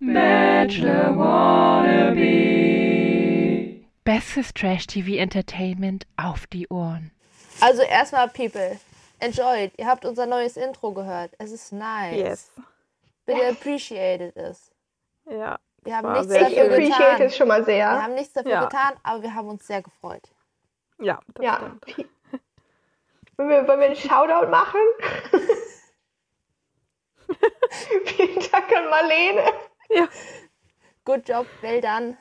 Bachelor Wannabe. Bestes Trash-TV-Entertainment auf die Ohren. Also erstmal, People, enjoyed. Ihr habt unser neues Intro gehört. Es ist nice. Yes. Bitte appreciated es. Ja. Wir haben nichts dafür Ich appreciate getan. es schon mal Wir sehr. haben nichts dafür Ja. getan, aber wir haben uns sehr gefreut. Ja, das Ja. stimmt. Wollen wir, wollen wir einen Shoutout machen? Vielen Dank an Marlene. Ja. Good job, well done.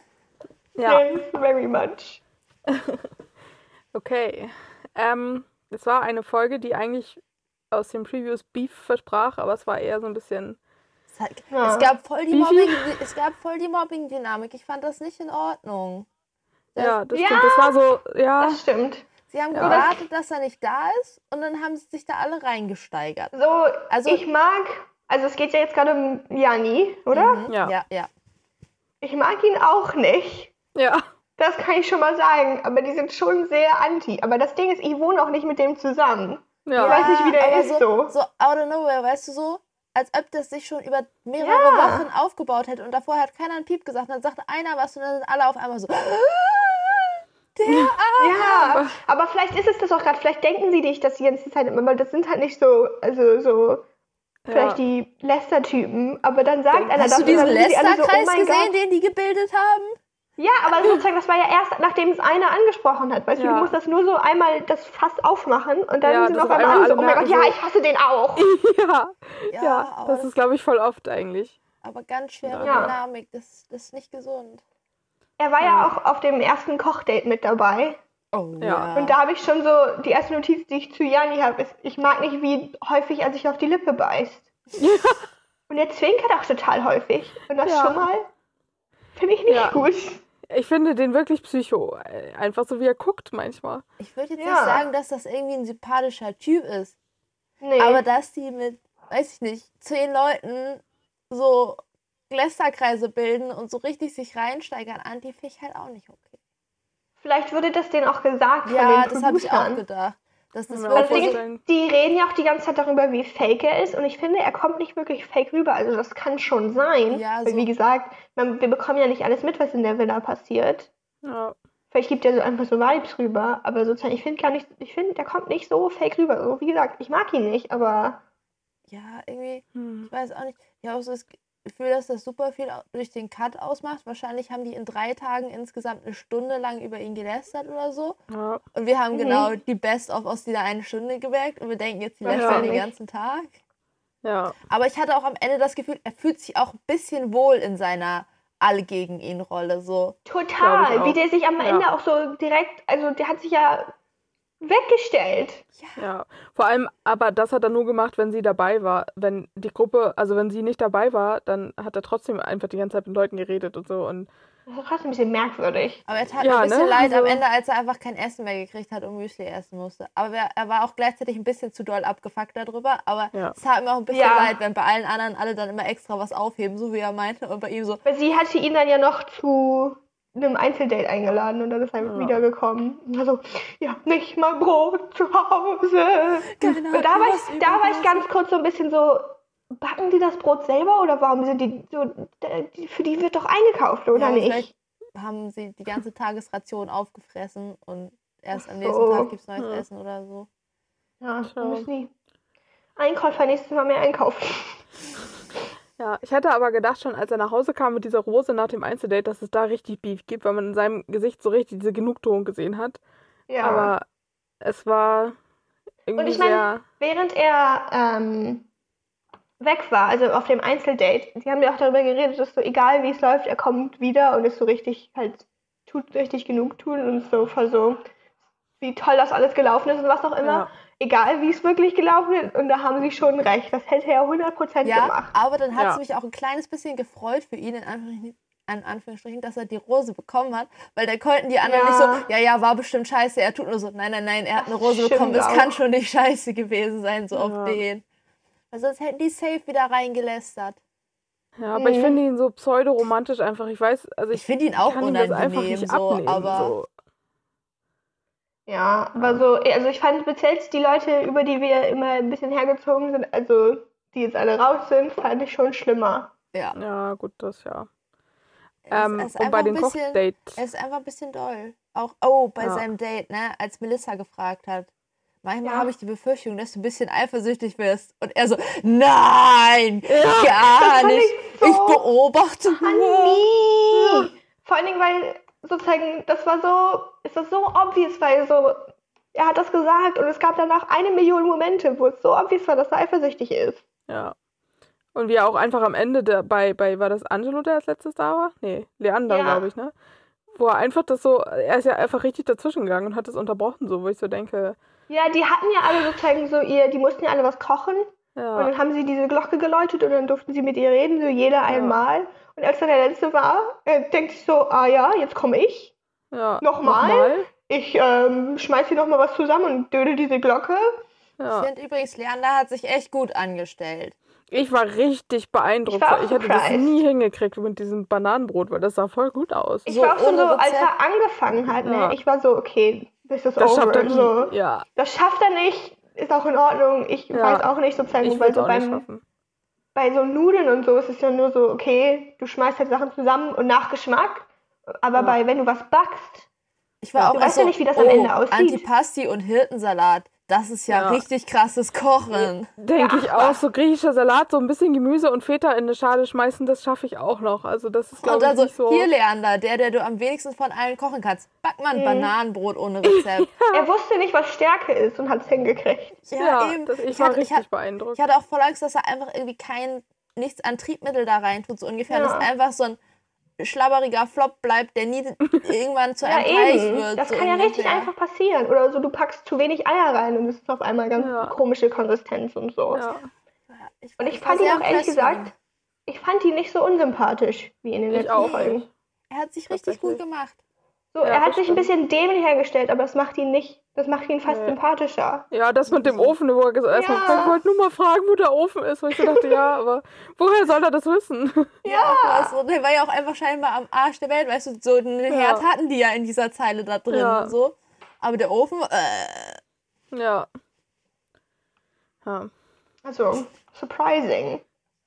ja. Thanks very much. Okay. Ähm, es war eine Folge, die eigentlich aus den Previews Beef versprach, aber es war eher so ein bisschen. Es, hat, Ja. es gab voll die Wie Mobbing, viel? es gab voll die Mobbing-Dynamik. Ich fand das nicht in Ordnung. Das- Ja, das Ja. stimmt. Das war so, ja. Das stimmt. Sie haben Ja. gewartet, dass er nicht da ist und dann haben sie sich da alle reingesteigert. So, Also- ich mag, also es geht ja jetzt gerade um Jani, oder? Mhm. Ja. ja, ja. Ich mag ihn auch nicht. Ja. Das kann ich schon mal sagen. Aber die sind schon sehr anti. Aber das Ding ist, ich wohne auch nicht mit dem zusammen. Ja. Ich weiß nicht, wie der aber ist so, so. out of nowhere, weißt du so? Als ob das sich schon über mehrere Ja. Wochen aufgebaut hätte und davor hat keiner einen Piep gesagt. Und dann sagte einer was und dann sind alle auf einmal so. Der Ja, aber vielleicht ist es das auch gerade. Vielleicht denken sie dich das die ganze Zeit immer, weil das sind halt nicht so, also so, vielleicht die Lester-Typen. Aber dann sagt einer Hast das du diesen alle so, oh Lester-Kreis gesehen, Gott. den die gebildet haben? Ja, aber sozusagen, das war ja erst, nachdem es einer angesprochen hat. Weißt du, Ja. du musst das nur so einmal das Fass aufmachen und dann Ja, sind auf auf einmal alle so, oh mein Gott, merken ja, so- ich hasse den auch. ja. Ja, Ja, das ist, glaube ich, voll oft eigentlich. aber ganz schwere Ja. Dynamik. Das, das ist nicht gesund. Er war ja auch auf dem ersten Kochdate mit dabei. Oh Ja. Und da habe ich schon so, die erste Notiz, die ich zu Jani habe, ist, ich mag nicht, wie häufig er sich auf die Lippe beißt. Und er zwinkert auch total häufig. Und das Ja. schon mal finde ich nicht Ja. gut. Ich finde den wirklich psycho. Einfach so, wie er guckt manchmal. Ich würde jetzt Ja. nicht sagen, dass das irgendwie ein sympathischer Typ ist. Nee. Aber dass die mit, weiß ich nicht, zehn Leuten so Lästerkreise bilden und so richtig sich reinsteigern, an die finde ich halt auch nicht okay. Vielleicht wurde das denen auch gesagt Ja, von den das habe ich auch gedacht. Das Ja, Das wirklich Ding so, ist, die reden ja auch die ganze Zeit darüber, wie fake er ist. Und ich finde, er kommt nicht wirklich fake rüber. Also das kann schon sein. Ja, Weil, so- wie gesagt, man, wir bekommen ja nicht alles mit, was in der Villa passiert. Ja. Vielleicht gibt er so einfach so Vibes rüber. Aber sozusagen, ich finde gar nicht, ich finde, der kommt nicht so fake rüber. So, wie gesagt, ich mag ihn nicht, aber ja, irgendwie, Hm. ich weiß auch nicht. Ich habe auch so das Gefühl, dass das super viel durch den Cut ausmacht. Wahrscheinlich haben die in drei Tagen insgesamt eine Stunde lang über ihn gelästert oder so. ja. Und wir haben Mhm. genau die Best-of aus dieser einen Stunde gemerkt und wir denken jetzt, die Ja. lästern den ganzen Tag. Ja. Aber ich hatte auch am Ende das Gefühl, er fühlt sich auch ein bisschen wohl in seiner Alle gegen ihn Rolle. So, total. Wie der sich am Ja. Ende auch so direkt, also der hat sich ja weggestellt. Ja, vor allem, aber das hat er nur gemacht, wenn sie dabei war. Wenn die Gruppe, also wenn sie nicht dabei war, dann hat er trotzdem einfach die ganze Zeit mit Leuten geredet und so. Und Das ist fast ein bisschen merkwürdig. aber er tat Ja, mir ein bisschen ne? leid am Also- Ende, als er einfach kein Essen mehr gekriegt hat und Müsli essen musste. Aber er, er war auch gleichzeitig ein bisschen zu doll abgefuckt darüber. Aber Ja. es tat mir auch ein bisschen Ja. leid, wenn bei allen anderen alle dann immer extra was aufheben, so wie er meinte. Und bei ihm so, Weil sie hatte ihn dann ja noch zu einem Einzeldate eingeladen und dann ist er Ja. wiedergekommen. Also, ja, nicht mal Brot zu Hause. Keiner Und da war ich, da war ich ganz kurz so ein bisschen so, backen die das Brot selber oder warum sind die so, für die wird doch eingekauft, oder ja, nicht? vielleicht haben sie die ganze Tagesration aufgefressen und erst am nächsten so. Tag gibt es neues Hm. Essen oder so. Ja, die Einkäufer nächstes Mal mehr einkaufen. ja, ich hätte aber gedacht schon, als er nach Hause kam mit dieser Rose nach dem Einzeldate, dass es da richtig Beef gibt, weil man in seinem Gesicht so richtig diese Genugtuung gesehen hat. Ja. Aber es war irgendwie Und ich meine, während er ähm, weg war, also auf dem Einzeldate, sie haben ja auch darüber geredet, dass so egal wie es läuft, er kommt wieder und ist so richtig halt, tut richtig genug tun und so voll so, wie toll das alles gelaufen ist und was auch immer. Ja. Egal wie es wirklich gelaufen ist. Und da haben sie schon recht. Das hätte er 100% Ja, gemacht. aber dann hat es Ja. mich auch ein kleines bisschen gefreut für ihn, in Anführungsstrichen, in Anführungsstrichen, dass er die Rose bekommen hat, weil dann konnten die anderen Ja. nicht so, ja, ja, war bestimmt scheiße, er tut nur so, nein, nein, nein, er hat eine Rose bekommen, stimmt das auch. kann schon nicht scheiße gewesen sein, so Ja. auf den. Weil sonst hätten die safe wieder reingelästert. Ja, aber ich Mhm. finde ihn so pseudo-romantisch einfach. Ich weiß, also Ich ich, finde ihn auch kann ihm das einfach unangenehm, nicht so, abnehmen. aber so. Ja, aber so, also ich fand jetzt die Leute, über die wir immer ein bisschen hergezogen sind, also die jetzt alle raus sind, fand ich schon schlimmer. Ja. Ja, gut, das ja. Er ist- Ähm, er ist und bei einfach den ein bisschen- Kochdates. Er ist einfach ein bisschen doll. Auch, oh, bei Ja. seinem Date, ne, als Melissa gefragt hat. Manchmal Ja. habe ich die Befürchtung, dass du ein bisschen eifersüchtig wirst. Und er so, nein, Ja, gar nicht. ich so Ich beobachte nur. Vor allen Dingen, weil sozusagen, das war so, es war so obvious, weil so, er hat das gesagt und es gab danach eine Million Momente, wo es so obvious war, dass er eifersüchtig ist. Ja. Und wie er auch einfach am Ende der, bei, bei, war das Angelo, der als letztes da war? Nee, Leander, Ja. glaube ich, ne? Wo er einfach das so, er ist ja einfach richtig dazwischen gegangen und hat das unterbrochen, so, wo ich so denke, Ja, die hatten ja alle sozusagen so ihr, die mussten ja alle was kochen und ja, dann haben sie diese Glocke geläutet und dann durften sie mit ihr reden, so jeder einmal. Und als dann der letzte war, äh, denkt sich so, ah ja, jetzt komme ich. ja. Nochmal? Ich ähm, schmeiß hier nochmal was zusammen und dödel diese Glocke. Ich Ja. finde übrigens, Leander hat sich echt gut angestellt. Ich war richtig beeindruckt. Ich war Ich hätte das nie hingekriegt mit diesem Bananenbrot, weil das sah voll gut aus. Ich So war auch schon so, als er angefangen hat, Ja. ne, ich war so, okay, this is Das over. schafft er nie. so. Ja, Das schafft er nicht, ist auch in Ordnung. Ich Ja. weiß auch nicht sozusagen, ich weil so nicht beim, schaffen. Bei so Nudeln und so ist es ja nur so, okay, du schmeißt halt Sachen zusammen und nach Geschmack. Aber Ja. bei, wenn du was backst, Ich war Ja. auch Du erst weißt ja so, nicht, wie das am oh, Ende aussieht. Antipasti und Hirtensalat. Das ist ja, Ja. richtig krasses Kochen. Denke Ja, ich auch. So griechischer Salat, so ein bisschen Gemüse und Feta in eine Schale schmeißen, das schaffe ich auch noch. Also das ist, glaube ich, also nicht so. hier, Leander, der, der du am wenigsten von allen kochen kannst, back mal ein Mhm. Bananenbrot ohne Rezept. er wusste nicht, was Stärke ist und hat es hingekriegt. ja, eben. das, ich, Ich war hatte- ich richtig hatte- beeindruckt. Ich hatte auch voll Angst, dass er einfach irgendwie kein, nichts an Triebmittel da rein tut, so ungefähr. Ja. Dass einfach so ein schlabberiger Flop bleibt, der nie irgendwann zu Ja, einem eben. wird. Das so kann ja richtig einfach passieren. Oder so, du packst zu wenig Eier rein und es ist auf einmal ganz Ja. komische Konsistenz und so. Ja. Und ich fand ihn auch ehrlich gesagt, ich fand ihn nicht so unsympathisch wie in den Ich letzten auch Folgen. Er hat sich richtig gut gemacht. So, Ja, er hat sich ein bisschen dämlich hergestellt, aber das macht ihn nicht, das macht ihn fast Nee. sympathischer. Ja, das mit dem Ofen, wo er gesagt hat, Ja. erstmal, ich wollte nur mal fragen, wo der Ofen ist. Wo ich so dachte, ja, aber woher soll er das wissen? Ja. Also, der war ja auch einfach scheinbar am Arsch der Welt, weißt du, so einen Herd hatten die ja in dieser Zeile da drin. Ja. So. Aber der Ofen, äh, Ja. Ja. Also, surprising.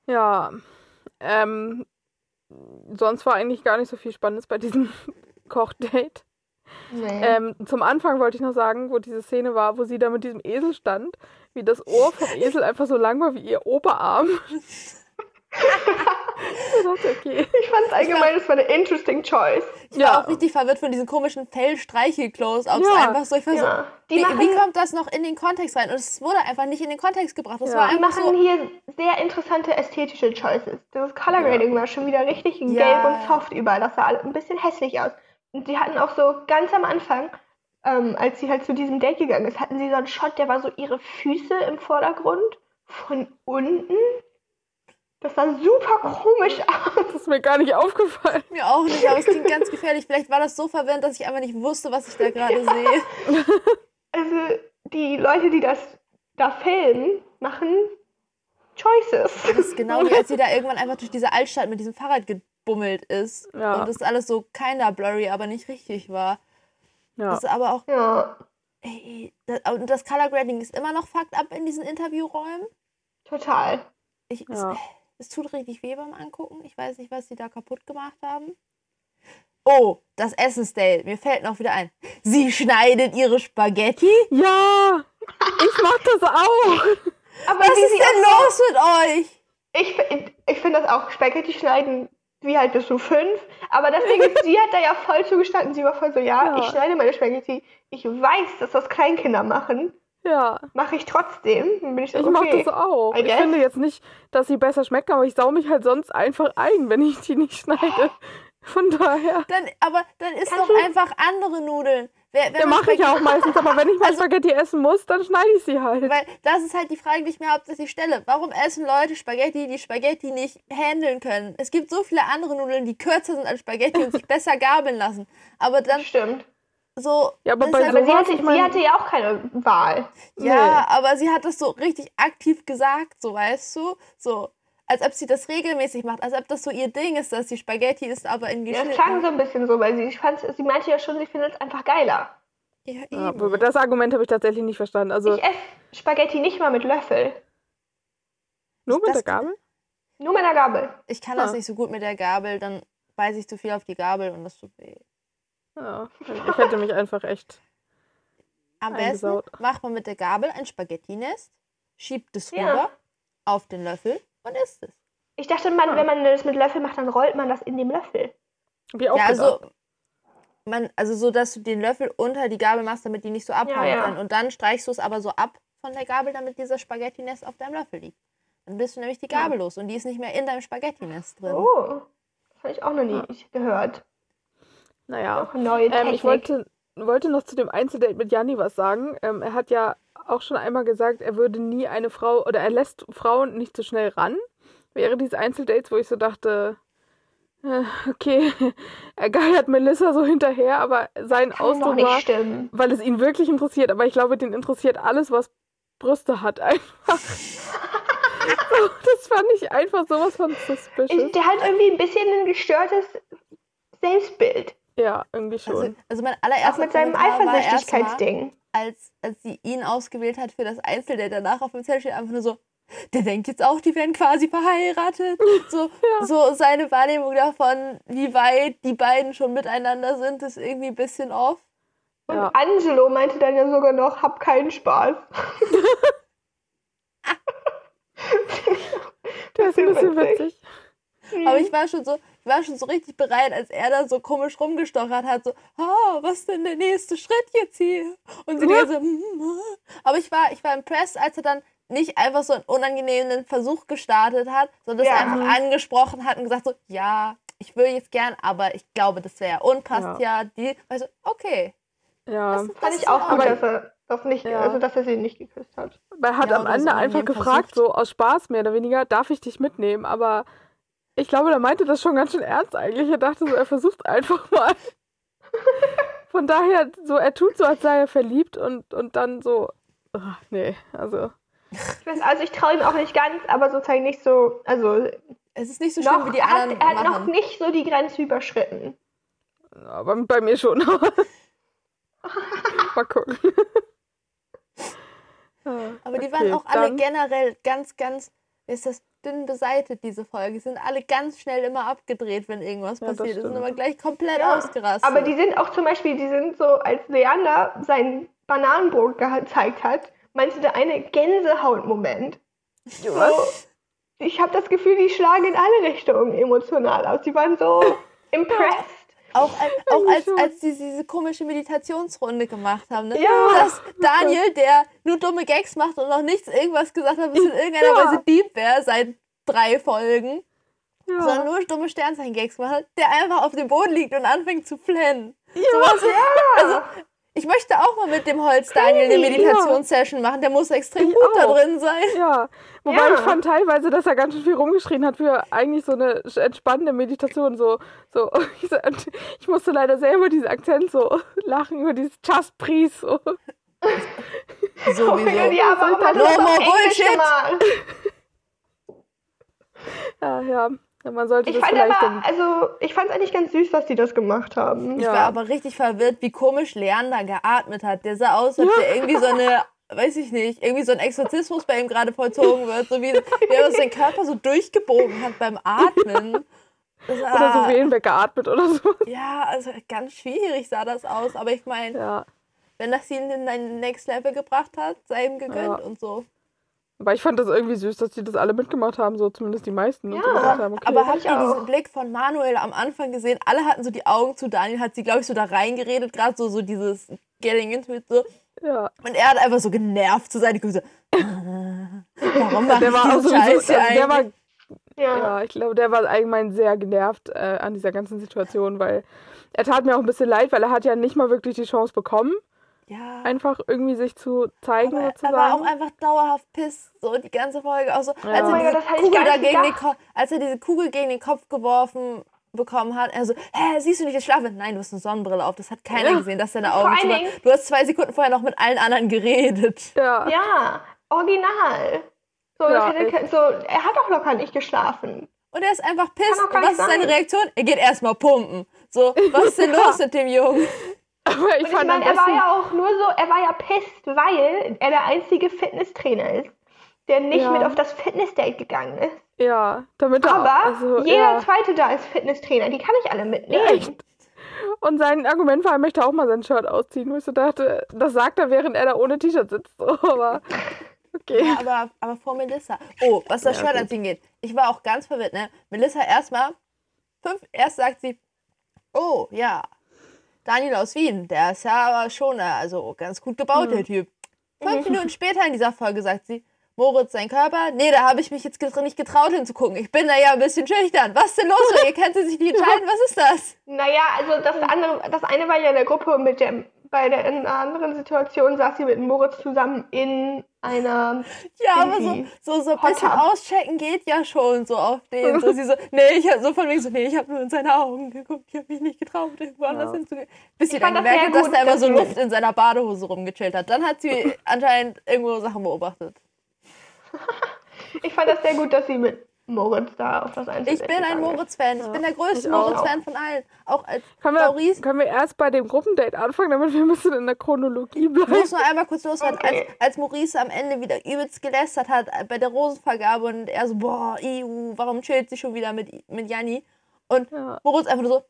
Ja. Ähm, sonst war eigentlich gar nicht so viel Spannendes bei diesem Kochdate. Nee. Ähm, zum Anfang wollte ich noch sagen, wo diese Szene war, wo sie da mit diesem Esel stand, wie das Ohr vom Esel einfach so lang war wie ihr Oberarm. ich dachte, okay. ich fand es allgemein, das war eine interesting choice. ich war Ja. auch richtig verwirrt von diesen komischen Fellstreichel-Close-Ups. Ja. Einfach so, ich war so, Ja. Die wie, machen, wie kommt das noch in den Kontext rein? Und es wurde einfach nicht in den Kontext gebracht. Das Ja. war die machen so, hier sehr interessante ästhetische Choices. Das Color Grading war schon wieder richtig gelb und soft überall. Das sah ein bisschen hässlich aus. Und die hatten auch so ganz am Anfang, ähm, als sie halt zu diesem Date gegangen ist, hatten sie so einen Shot, der war so ihre Füße im Vordergrund von unten. Das sah super komisch aus. Das ist mir gar nicht aufgefallen. mir auch nicht, aber es klingt ganz gefährlich. Vielleicht war das so verwirrend, dass ich einfach nicht wusste, was ich da gerade sehe. Also die Leute, die das da filmen, machen Choices. Das ist genau wie als sie da irgendwann einfach durch diese Altstadt mit diesem Fahrrad gebummelt ist. Ja. Und das alles so keiner blurry, aber nicht richtig war. Ja. Das ist aber auch, Ja, ey, das, und das Color Grading ist immer noch fucked up in diesen Interviewräumen. total. Ich, Ja. es, es tut richtig weh beim Angucken. Ich weiß nicht, was sie da kaputt gemacht haben. Oh, das Essensdate. Mir fällt noch wieder ein. Sie schneidet ihre Spaghetti? Ja, ich mach das auch. Aber Was wie ist denn los mit euch? Ich, ich finde das auch, Spaghetti schneiden, wie halt bis zu fünf. Aber das Ding ist, sie hat da ja voll zugestanden. Sie war voll so, ja, Ja. ich schneide meine Spaghetti. Ich weiß, dass das Kleinkinder machen. Ja, Mache ich trotzdem. Dann bin ich so, ich mach okay. das auch. I Ich guess. finde jetzt nicht, dass sie besser schmecken, aber ich sau mich halt sonst einfach ein, wenn ich die nicht schneide. Von daher. Dann, aber dann isst Kannst doch du- einfach andere Nudeln. Wer, Ja, mache ich auch meistens, aber wenn ich mal Spaghetti essen muss, dann schneide ich sie halt. Weil das ist halt die Frage, die ich mir hauptsächlich stelle. Warum essen Leute Spaghetti, die Spaghetti nicht handeln können? Es gibt so viele andere Nudeln, die kürzer sind als Spaghetti und sich besser gabeln lassen. Aber dann Das stimmt. so. Ja, aber bei ist Aber halt- sie hatte, ich mein- sie hatte ja auch keine Wahl. Ja, aber sie hat das so richtig aktiv gesagt, so weißt du? So. Als ob sie das regelmäßig macht, als ob das so ihr Ding ist, dass sie Spaghetti isst, aber in Ja, es geschnitten. klang so ein bisschen so, weil sie, ich fand, sie meinte ja schon, sie findet es einfach geiler. Ja, Ja, eben. aber das Argument habe ich tatsächlich nicht verstanden. Also Ich esse Spaghetti nicht mal mit Löffel. nur mit das- der Gabel? Nur mit der Gabel. Ich kann das Ah. nicht so gut mit der Gabel, dann beiße ich zu viel auf die Gabel und das tut weh. Ja, ich hätte mich einfach echt. Am besten Eingesaut. macht man mit der Gabel ein Spaghetti-Nest, schiebt es Ja. rüber auf den Löffel und isst es. Ich dachte, man, wenn man das mit Löffel macht, dann rollt man das in dem Löffel. Hab ich auch ja, gedacht. also, man, also so, dass du den Löffel unter die Gabel machst, damit die nicht so abhauen Ja, ja. kann. Und dann streichst du es aber so ab von der Gabel, damit dieser Spaghetti-Nest auf deinem Löffel liegt. Dann bist du nämlich die Ja. Gabel los und die ist nicht mehr in deinem Spaghetti-Nest drin. Oh, das habe ich auch noch nie gehört. Naja. Auch neue Ähm, ich wollte, wollte noch zu dem Einzeldate mit Janni was sagen. Ähm, er hat ja auch schon einmal gesagt, er würde nie eine Frau oder er lässt Frauen nicht so schnell ran. Wäre diese Einzeldates, wo ich so dachte, äh, okay, er geiert Melissa so hinterher, aber sein Kann Ausdruck nicht war, stimmen. weil es ihn wirklich interessiert. Aber ich glaube, den interessiert alles, was Brüste hat einfach. so, das fand ich einfach sowas von suspicious. Der hat irgendwie ein bisschen ein gestörtes Selbstbild. ja, irgendwie schon. Also, also mein Auch allererster mit seinem Eifersüchtigkeitsding. Als, als sie ihn ausgewählt hat für das Einzeldate danach auf dem Zettel steht einfach nur so, der denkt jetzt auch, die werden quasi verheiratet. So, so seine Wahrnehmung davon, wie weit die beiden schon miteinander sind, ist irgendwie ein bisschen off. Und Ja. Angelo meinte dann ja sogar noch, hab keinen Spaß. Der ist ein bisschen witzig. Witzig. Aber ich war schon so, ich war schon so richtig bereit, als er da so komisch rumgestochert hat, so, ah, was ist denn der nächste Schritt jetzt hier? Und sie ganze, "Hm, ah." aber ich war, ich war impressed, als er dann nicht einfach so einen unangenehmen Versuch gestartet hat, sondern Ja. es einfach angesprochen hat und gesagt so, ja, ich will jetzt gern, aber ich glaube, das wäre unpasst ja. die, also okay. Ja. Das, Fand ich auch gut, aber- dass er, das nicht, Ja. also, dass er sie nicht geküsst hat. Er hat Ja, am so Ende einfach gefragt, versucht. so aus Spaß mehr oder weniger, darf ich dich mitnehmen? Aber ich glaube, der meinte das schon ganz schön ernst eigentlich. Er dachte so, er versucht einfach mal. Von daher, so, er tut so, als sei er verliebt und, und dann so, ach, nee, also, Ich weiß, also ich traue ihm auch nicht ganz, aber sozusagen nicht so, also Es ist nicht so schlimm, noch, wie die er hat, anderen er hat noch machen. nicht so die Grenze überschritten. aber bei mir schon. mal gucken. Aber die okay, waren auch alle dann- generell ganz, ganz, wie ist das, dünn beseitet, diese Folge. Die sind alle ganz schnell immer abgedreht, wenn irgendwas Ja, passiert ist. Und stimmt. immer gleich komplett Ja, ausgerastet. Aber die sind auch zum Beispiel, die sind so, als Leander sein Bananenbrot gezeigt hat, meinte der eine Gänsehautmoment. So, ich habe das Gefühl, die schlagen in alle Richtungen emotional aus. Die waren so impressed. Auch, als, auch als, als die diese komische Meditationsrunde gemacht haben. Ne? Ja. Dass Daniel, der nur dumme Gags macht und noch nichts irgendwas gesagt hat, bis in irgendeiner Ja. Weise Dieb wäre seit drei Folgen, Ja. sondern nur dumme Sternzeichen-Gags gemacht hat, der einfach auf dem Boden liegt und anfängt zu flennen. Sowas, also, ich möchte auch mal mit dem Holz Daniel eine Meditationssession machen. Der muss extrem Ich gut da auch. drin sein. Ja, wobei Ja. ich fand teilweise, dass er ganz schön viel rumgeschrien hat für eigentlich so eine entspannende Meditation. So, so ich, musste leider sehr über diesen Akzent so lachen, über dieses Just Please. So. Sowieso. ja, aber man hat No das Englisch bullshit. gemacht. Ja, ja, man sollte Ich das fand vielleicht aber, also, ich fand es eigentlich ganz süß, dass die das gemacht haben. Ich Ja. war aber richtig verwirrt, wie komisch Leander geatmet hat. Der sah aus, als der irgendwie so eine, weiß ich nicht, irgendwie so ein Exorzismus bei ihm gerade vollzogen wird. So wie, wie er seinen Körper so durchgebogen hat beim Atmen. Das war, Oder so Wehen weggeatmet oder so. Ja, also ganz schwierig sah das aus. Aber ich meine, Ja. wenn das ihn in ein Next Level gebracht hat, sei ihm gegönnt Ja. und so. Aber ich fand das irgendwie süß, dass die das alle mitgemacht haben, so zumindest die meisten. Und so Ja, gesagt haben, okay. Aber habt ich ihr auch. diesen Blick von Manuel am Anfang gesehen? Alle hatten so die Augen zu. Daniel hat sie, glaube ich, so da reingeredet, gerade so, so dieses Getting into it so. ja. Und er hat einfach so genervt zu sein. So, warum macht Der war auch sowieso, Scheiß also hier der war? Ja. ja, ich glaube, der war allgemein sehr genervt äh, an dieser ganzen Situation, weil er tat mir auch ein bisschen leid, weil er hat ja nicht mal wirklich die Chance bekommen, Ja, einfach irgendwie sich zu zeigen aber er sozusagen. war auch einfach dauerhaft piss, so die ganze Folge. Auch so, als, Ja. er Oh mein diese Gott, Kugel gegen den als er diese Kugel gegen den Kopf geworfen bekommen hat, er so, hä, siehst du nicht, ich schlafe? Nein, du hast eine Sonnenbrille auf, das hat keiner Ja. gesehen, dass deine Augen zu waren. Du hast zwei Sekunden vorher noch mit allen anderen geredet. ja. Ja, original. So, Ja, hätte, so, er hat auch locker nicht geschlafen. Und er ist einfach piss. Kann doch Und gar was ist seine sein. Reaktion? Er geht erstmal pumpen. So, was ist denn los mit dem Jungen? Aber ich Und ich fand am meine, er war ja auch nur so, er war ja pisst, weil er der einzige Fitnesstrainer ist, der nicht Ja. mit auf das Fitnessdate gegangen ist. Ja, damit er Aber also, jeder ja. zweite da ist Fitnesstrainer, die kann ich alle mitnehmen. Echt. Und sein Argument war, er möchte auch mal sein Shirt ausziehen, wo ich so dachte, das sagt er, während er da ohne T-Shirt sitzt. So, aber okay. Ja, aber, aber vor Melissa. Oh, was das Ja, Shirt anziehen geht. Ich war auch ganz verwirrt, ne? Melissa erstmal, fünf, erst sagt sie, oh, ja, Daniel aus Wien, der ist ja aber schon, äh, also ganz gut gebaut, der Typ. Fünf Minuten später in dieser Folge sagt sie, Moritz, sein Körper? Nee, da habe ich mich jetzt nicht getraut hinzugucken. Ich bin da ja ein bisschen schüchtern. Was ist denn los? Ihr kennt sie sich nicht entscheiden. Was ist das? Naja, also das andere, das eine war ja in der Gruppe mit dem, bei der in einer anderen Situation saß sie mit Moritz zusammen in einer Ja, aber so, so, so ein bisschen auschecken geht ja schon so auf den. So, sie so, nee, ich hab so von wegen so, nee, ich habe nur in seine Augen geguckt, ich habe mich nicht getraut, irgendwo anders Ja. hinzugehen. Bis sie dann gemerkt hat, dass da immer so Luft in seiner Badehose rumgechillt hat. Dann hat sie anscheinend irgendwo Sachen beobachtet. Ich fand das sehr gut, dass sie mit Moritz da auf das Einzel Ich bin ein Moritz-Fan. Ich bin der größte ich. Moritz-Fan von allen. Auch als Können wir, Maurice. können wir erst bei dem Gruppendate anfangen, damit wir ein bisschen in der Chronologie Ich bleiben? muss nur einmal kurz loswerden, Okay. als, als Maurice am Ende wieder übelst gelästert hat äh, bei der Rosenvergabe und er so, boah, EU, warum chillt sie schon wieder mit, mit Janni? Und Ja. Moritz einfach nur so,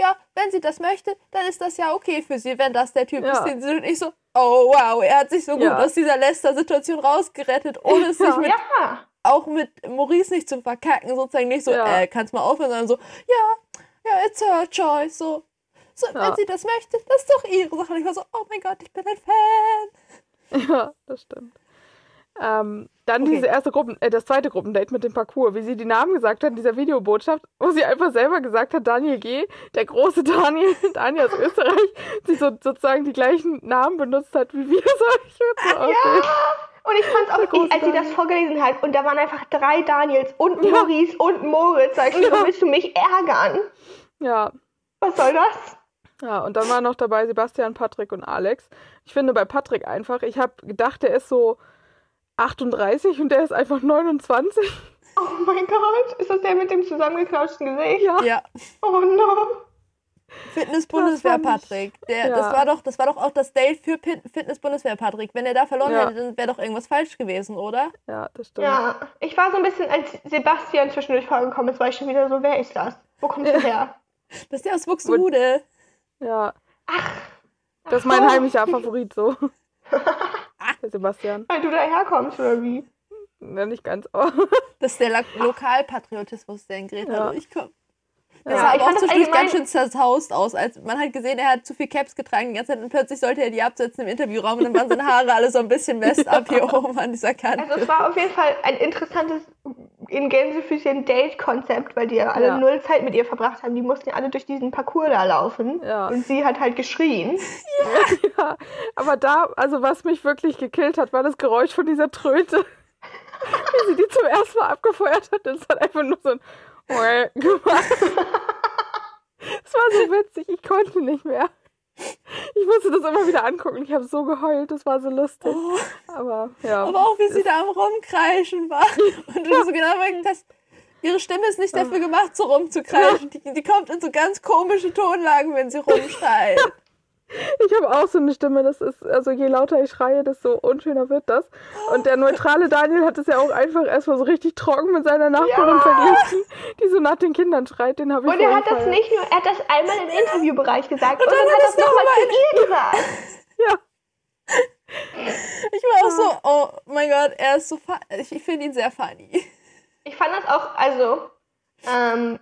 ja, wenn sie das möchte, dann ist das ja okay für sie, wenn das der Typ Ja. ist, den sie und ich so, oh wow, er hat sich so gut Ja. aus dieser Lester-Situation rausgerettet, ohne es sich mit, Ja, auch mit Maurice nicht zu verkacken, sozusagen nicht so, Ja. äh, kannst mal aufhören, sondern so, ja, ja, it's her choice, so. So, Ja. wenn sie das möchte, das ist doch ihre Sache. Und ich war so, oh mein Gott, ich bin ein Fan. Ja, das stimmt. Ähm, dann Okay. diese erste Gruppen, äh, das zweite Gruppendate mit dem Parcours, wie sie die Namen gesagt hat in dieser Videobotschaft, wo sie einfach selber gesagt hat, Daniel G., der große Daniel, Daniel aus Österreich, sie so, sozusagen die gleichen Namen benutzt hat wie wir. So, ich würd so, okay. Und ich fand's auch, große ich, als sie das vorgelesen hat und da waren einfach drei Daniels und Ja. Maurice und Moritz, sag ich, Ja. so, willst du mich ärgern? Ja, Was soll das? ja, und dann waren noch dabei Sebastian, Patrick und Alex. Ich finde bei Patrick einfach, ich habe gedacht, der ist so 38 und der ist einfach 29. Oh mein Gott, ist das der mit dem zusammengeknautschten Gesicht? Ja, Ja. Oh no. Fitness-Bundeswehr Patrick. Der, ja. das, war doch, das war doch auch das Date für Fitness-Bundeswehr Patrick. Wenn er da verloren Ja. hätte, dann wäre doch irgendwas falsch gewesen, oder? ja, das stimmt. Ja, ich war so ein bisschen, als Sebastian zwischendurch vorgekommen ist, war ich schon wieder so, wer ist das? Wo kommst du her? Das ist der aus Buxtehude. Ja, Ach, das ist mein heimlicher Favorit so. Der Sebastian. weil du daherkommst, oder wie? Ja, nicht ganz, aber. Das ist der Lo Lokalpatriotismus, der in Greta Ja. durchkommt. Ja. Der Ja, sah ich aber auch fand das zwischendurch ganz schön zerzaust aus. Als man hat gesehen, er hat zu viel Caps getragen die ganze Zeit und plötzlich sollte er die absetzen im Interviewraum und dann waren seine Haare alle so ein bisschen messed up hier oben an dieser Kante. Also es war auf jeden Fall ein interessantes in Gänsefüßchen Date-Konzept, weil die ja alle Ja. null Zeit mit ihr verbracht haben. Die mussten ja alle durch diesen Parcours da laufen. Ja. Und sie hat halt geschrien. ja, aber da, also was mich wirklich gekillt hat, war das Geräusch von dieser Tröte. Wie sie die zum ersten Mal abgefeuert hat. Das hat einfach nur so ein gemacht. Es war so witzig, ich konnte nicht mehr. Ich musste das immer wieder angucken. Ich habe so geheult, das war so lustig. Aber ja. Oh. Aber auch wie sie da am Rumkreischen war. Und du so genau merkst, dass ihre Stimme ist nicht dafür gemacht, so rumzukreischen. Die, die kommt in so ganz komische Tonlagen, wenn sie rumschreit. Ich habe auch so eine Stimme, das ist, also je lauter ich schreie, desto unschöner wird das. Und der neutrale Daniel hat es ja auch einfach erstmal so richtig trocken mit seiner Nachbarin Ja. verglichen, die so nach den Kindern schreit. Den habe ich Und er hat das nicht nur, er hat das einmal im Interviewbereich gesagt und, dann dann hat er es es nochmal noch zu ihr gesagt. Ja, Ich war auch so, oh mein Gott, er ist so Ich, ich finde ihn sehr funny. Ich fand das auch, also, ähm,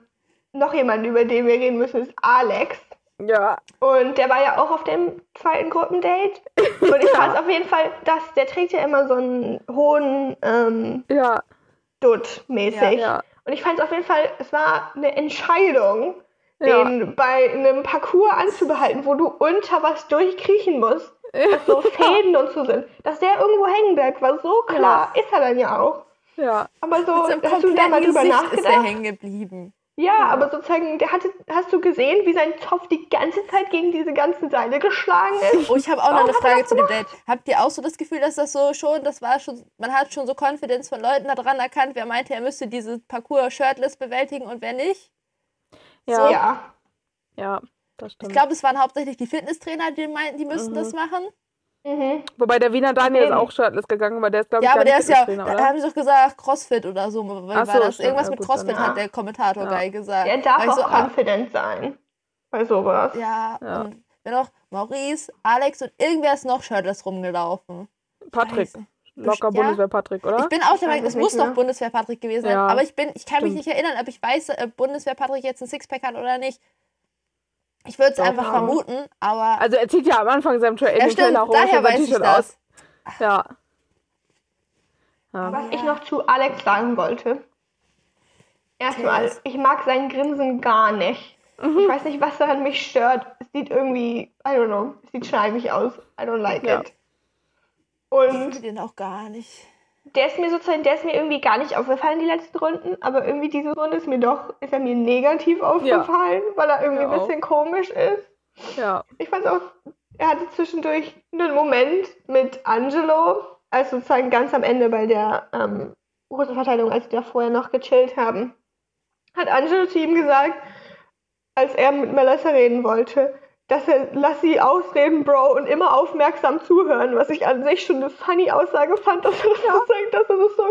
noch jemand, über den wir reden müssen, ist Alex. Ja, Und der war ja auch auf dem zweiten Gruppendate. Und ich fand auf jeden Fall, dass der trägt ja immer so einen hohen ähm, ja, Dutt mäßig. ja. Und ich fand es auf jeden Fall, es war eine Entscheidung, Ja. den bei einem Parcours anzubehalten, wo du unter was durchkriechen musst, dass so Fäden und so sind. Dass der irgendwo hängen bleibt, war so klar, ist er dann ja auch. Ja, Aber so, hast du da mal drüber Gesicht ist er nachgedacht? hängen geblieben. Ja, aber sozusagen, der hatte, hast du gesehen, wie sein Zopf die ganze Zeit gegen diese ganzen Seile geschlagen ist? Oh, ich habe auch noch eine Frage zu dem Date. Habt ihr auch so das Gefühl, dass das so schon, das war schon, man hat schon so Confidence von Leuten daran erkannt, wer meinte, er müsste dieses Parcours shirtless bewältigen und wer nicht? ja, ja, Ja. das Ich stimmt. glaube, es waren hauptsächlich die Fitnesstrainer, die meinten, die müssten das machen. Mhm. Wobei der Wiener Daniel ist auch shirtless gegangen, weil der ist, glaube ich, Ja, aber der ist ja, da haben sie doch gesagt, Crossfit oder so. Ach so, das? Irgendwas ja, mit Crossfit dann, hat ja. der Kommentator Ja. geil gesagt. Der darf auch so, ah, confident sein. Bei sowas. Ja, Ja. und wenn auch Maurice, Alex und irgendwer ist noch shirtless rumgelaufen. Patrick. Locker Ja. Bundeswehr Patrick, oder? Ich bin auch der Meinung, es muss doch. Bundeswehr Patrick gewesen sein. Ja, aber ich bin, ich kann mich stimmt. nicht erinnern, ob ich weiß, ob Bundeswehr Patrick jetzt ein Sixpack hat oder nicht. Ich würde es einfach ja. vermuten, aber also er zieht ja am Anfang seinem Tra ja, stimmt, Trailer auch daher weiß ich das. aus. Ja. ja. Was ich noch zu Alex sagen wollte. Erstmal, Yes. ich mag sein Grinsen gar nicht. Ich weiß nicht, was daran mich stört. Es sieht irgendwie, I don't know, es sieht schleimig aus. I don't like Ja. it. Und den auch gar nicht. Der ist mir sozusagen, der ist mir irgendwie gar nicht aufgefallen die letzten Runden, aber irgendwie diese Runde ist mir doch, ist er mir negativ aufgefallen, weil er irgendwie ein bisschen komisch ist. ja. Ich fand auch, er hatte zwischendurch einen Moment mit Angelo, als sozusagen ganz am Ende bei der ähm, großen Verteilung, als die da vorher noch gechillt haben, hat Angelo zu ihm gesagt, als er mit Melissa reden wollte, dass er, lass sie ausreden, Bro, und immer aufmerksam zuhören, was ich an sich schon eine funny Aussage fand, dass er das so sagt, dass er das so,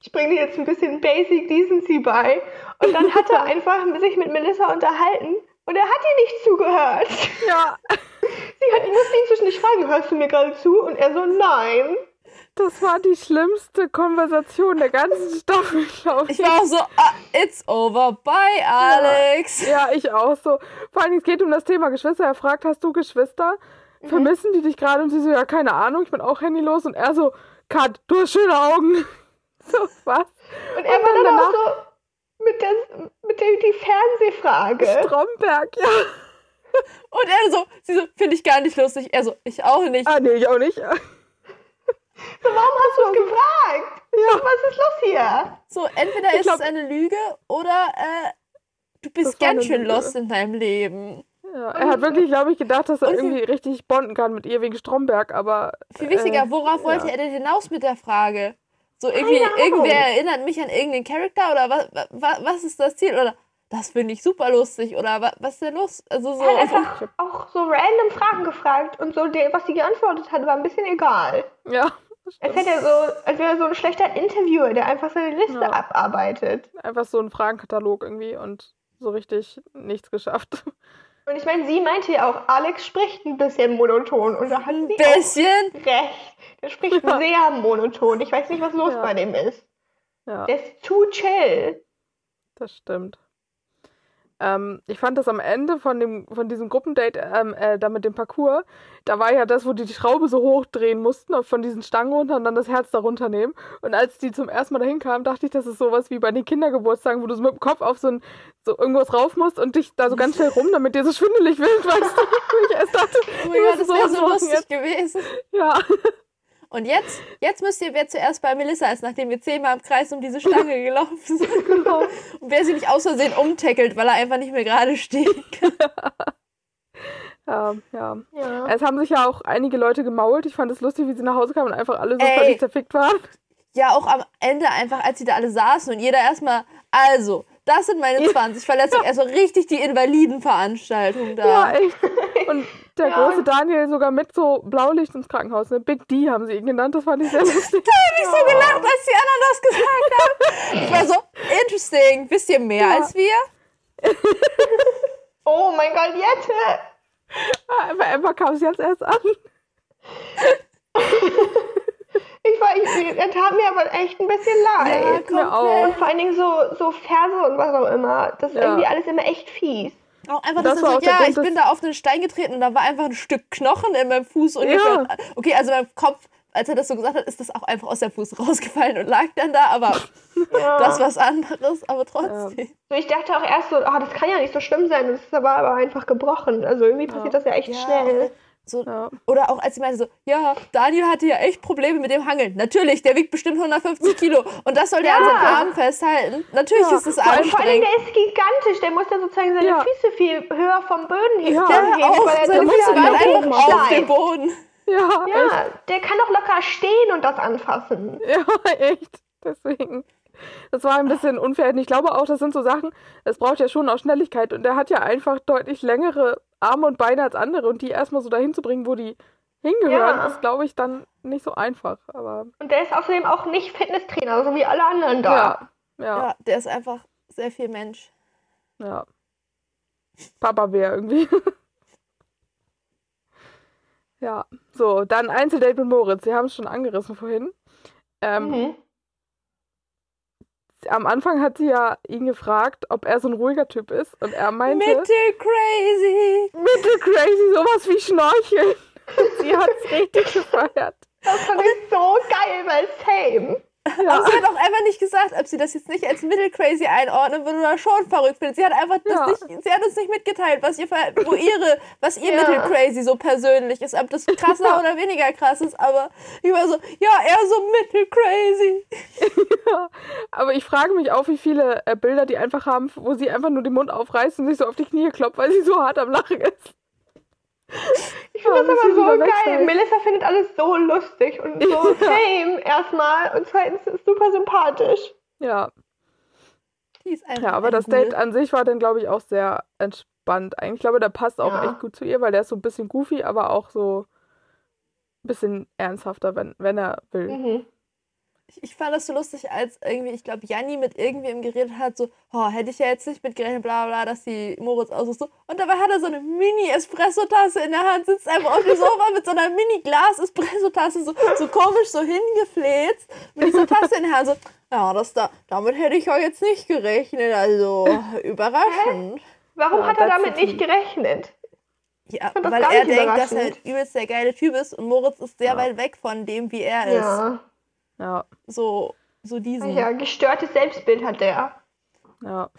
ich bringe dir jetzt ein bisschen Basic Decency bei. Und dann hat er einfach sich mit Melissa unterhalten und er hat ihr nicht zugehört. Ja, Sie hat, ihn zwischendurch fragen, hörst du mir gerade zu? Und er so, nein. Das war die schlimmste Konversation der ganzen Staffel, glaube ich. Ich war auch so, ah, it's over, bye Alex. Ja, ich auch so. Vor allem, es geht um das Thema Geschwister. Er fragt, hast du Geschwister? Mhm. Vermissen die dich gerade? Und sie so, ja, keine Ahnung, ich bin auch handylos. Und er so, Kat, du hast schöne Augen. So, was? Und er Und war dann dann auch so mit der, mit der die Fernsehfrage. Stromberg, ja. Und er so, sie so, finde ich gar nicht lustig. Er so, ich auch nicht. Ah, nee, ich auch nicht. So, warum hast du es gefragt? Ja. Was ist los hier? So, entweder ist glaub- es eine Lüge oder äh, du bist ganz schön Lüge. lost in deinem Leben. Ja, er hat wirklich, glaube ich, gedacht, dass er Und sie- irgendwie richtig bonden kann mit ihr wegen Stromberg, aber. Viel wichtiger, äh, worauf wollte ja. er denn hinaus mit der Frage? So irgendwie, irgendwer erinnert mich an irgendeinen Charakter oder was, was, was ist das Ziel? Oder das finde ich super lustig oder was, was ist denn los? Also so. Er hat einfach auch so random Fragen gefragt und so, was sie geantwortet hat, war ein bisschen egal. Ja, Als hätte so, als wäre er so ein schlechter Interviewer, der einfach seine Liste Ja. abarbeitet. einfach so ein Fragenkatalog irgendwie und so richtig nichts geschafft. Und ich meine, sie meinte ja auch, Alex spricht ein bisschen monoton und da hat sie bisschen. auch recht. Der spricht Ja. sehr monoton. Ich weiß nicht, was los Ja. bei dem ist. Ja, Der ist zu chill. das stimmt. Ähm, ich fand das am Ende von dem von diesem Gruppendate ähm, äh, da mit dem Parcours, da war ja das, wo die die Schraube so hochdrehen mussten, von diesen Stangen runter und dann das Herz darunter nehmen. Und als die zum ersten Mal dahin kamen, dachte ich, das ist sowas wie bei den Kindergeburtstagen, wo du so mit dem Kopf auf so ein so irgendwas rauf musst und dich da so ganz schnell rum, damit dir so schwindelig wird, weißt du? Ich erst dachte, Oh mein Gott, das wäre so lustig jetzt. gewesen. Ja. Und jetzt, jetzt müsst ihr, wer zuerst bei Melissa ist, nachdem wir zehnmal im Kreis um diese Stange gelaufen sind. Und wer sie nicht aus Versehen umtackelt, weil er einfach nicht mehr gerade steht. Ja, ja. Ja. Es haben sich ja auch einige Leute gemault. Ich fand es lustig, wie sie nach Hause kamen und einfach alle so Ey. völlig zerfickt waren. Ja, auch am Ende einfach, als sie da alle saßen und jeder erstmal, also, das sind meine 20 Verletzungen. Also richtig die Invalidenveranstaltung da. Ja, echt. Und der Ja. große Daniel sogar mit so Blaulicht ins Krankenhaus. Ne? Big D haben sie ihn genannt. Das fand ich sehr lustig. hab ich so gelacht, als die anderen das gesagt haben. Ich war so, interesting. Wisst ihr mehr Ja. als wir? Oh mein Gott, Jette! Aber Emma kam es jetzt erst an. Ich war, ich, er tat mir aber echt ein bisschen leid. mir auch. Und vor allen Dingen so, so Verse und was auch immer. Das ist Ja. irgendwie alles immer echt fies. Auch einfach, Das dass war er der ja, Grund, ich bin da auf einen Stein getreten und da war einfach ein Stück Knochen in meinem Fuß. Und ich Ja. war, okay, also mein Kopf, als er das so gesagt hat, ist das auch einfach aus dem Fuß rausgefallen und lag dann da, aber Ja. das was anderes, aber trotzdem. So, ich dachte auch erst so, ah, das kann ja nicht so schlimm sein. Das ist aber, aber einfach gebrochen. Also irgendwie passiert das ja echt Ja. schnell. So, Ja. Oder auch als sie meinte so, ja, Daniel hatte ja echt Probleme mit dem Hangeln. Natürlich, der wiegt bestimmt 150 Kilo und das soll der an Ja. seinen Arm festhalten. Natürlich Ja, ist es allem- Vor allem, anstrengend. der ist gigantisch. Der muss dann sozusagen seine Ja. Füße viel höher vom Boden heben. Ja, Ja, auch, weil seine das Füße waren einfach auf dem. Boden. Ja. Ja, der kann doch locker stehen und das anfassen. Ja, echt. Deswegen. Das war ein bisschen unfair. Und ich glaube auch, das sind so Sachen, es braucht ja schon auch Schnelligkeit. Und der hat ja einfach deutlich längere Arme und Beine als andere. Und die erstmal so dahin zu bringen, wo die hingehören, Ja. ist, glaube ich, dann nicht so einfach. Aber Und der ist außerdem auch nicht Fitnesstrainer, so wie alle anderen da. ja, ja, Ja, der ist einfach sehr viel Mensch. ja. Papa-Bär irgendwie. ja, so, dann Einzeldate mit Moritz. Sie haben es schon angerissen vorhin. Ähm, Mhm. Am Anfang hat sie ja ihn gefragt, ob er so ein ruhiger Typ ist. Und er meinte, Mitte crazy. Mitte crazy, sowas wie Schnorcheln. sie hat es richtig gefeiert. Das fand ich so geil, weil same. Aber sie hat auch einfach nicht gesagt, ob sie das jetzt nicht als Middle Crazy einordnen würde oder schon verrückt findet. Sie hat einfach das Ja. nicht, sie hat uns nicht mitgeteilt, was ihr, wo ihre, was ihr Ja. Middle Crazy so persönlich ist, ob das krasser oder weniger krass ist. Aber ich war so, ja, eher so Middle Crazy. Aber ich frage mich auch, wie viele äh, Bilder die einfach haben, wo sie einfach nur den Mund aufreißt und sich so auf die Knie kloppt, weil sie so hart am Lachen ist. Ich finde Ja, das das aber so geil. wegfällt. Melissa findet alles so lustig und so same erstmal und zweitens ist super sympathisch. Ja, Die ist einfach ja aber das. Date an sich war dann, glaube ich, auch sehr entspannt. Eigentlich glaube der passt auch Ja. echt gut zu ihr, weil der ist so ein bisschen goofy, aber auch so ein bisschen ernsthafter, wenn, wenn er will. Mhm. Ich, ich fand das so lustig, als irgendwie, ich glaube, Janni mit irgendwem geredet hat, so, oh, hätte ich ja jetzt nicht mitgerechnet, bla bla, dass die Moritz aussucht. So. Und dabei hat er so eine Mini-Espresso-Tasse in der Hand, sitzt einfach auf dem Sofa mit so einer Mini-Glas-Espresso-Tasse, so, so komisch so hingefläzt, mit dieser Tasse in der Hand, so, ja, das da, damit hätte ich ja jetzt nicht gerechnet, also überraschend. Warum Ja, hat er damit nicht gerechnet? Ja, weil er denkt, dass er übelst der geile Typ ist und Moritz ist sehr Ja. weit weg von dem, wie er ist. Ja. Ja, So, so diesen. Ja, gestörtes Selbstbild hat der. ja.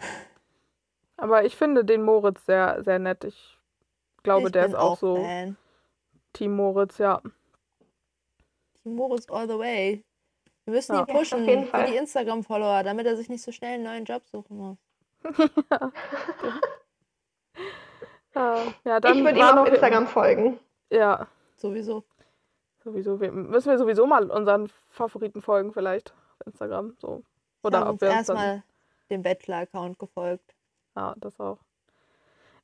Aber ich finde den Moritz sehr, sehr nett. Ich glaube, ich der bin ist auch so Fan. Team Moritz, ja. Team Moritz all the way. Wir müssen Ja. ihn Ja, pushen auf jeden für die Instagram-Follower, damit er sich nicht so schnell einen neuen Job suchen muss. Ja, ja dann ich würde ihm auf Instagram folgen. Ja, Sowieso. Sowieso. Wir, müssen wir sowieso mal unseren Favoriten folgen, vielleicht auf Instagram. So. Oder habe ob uns wir uns dann. erstmal dem Bachelor-Account gefolgt. Ja, das auch.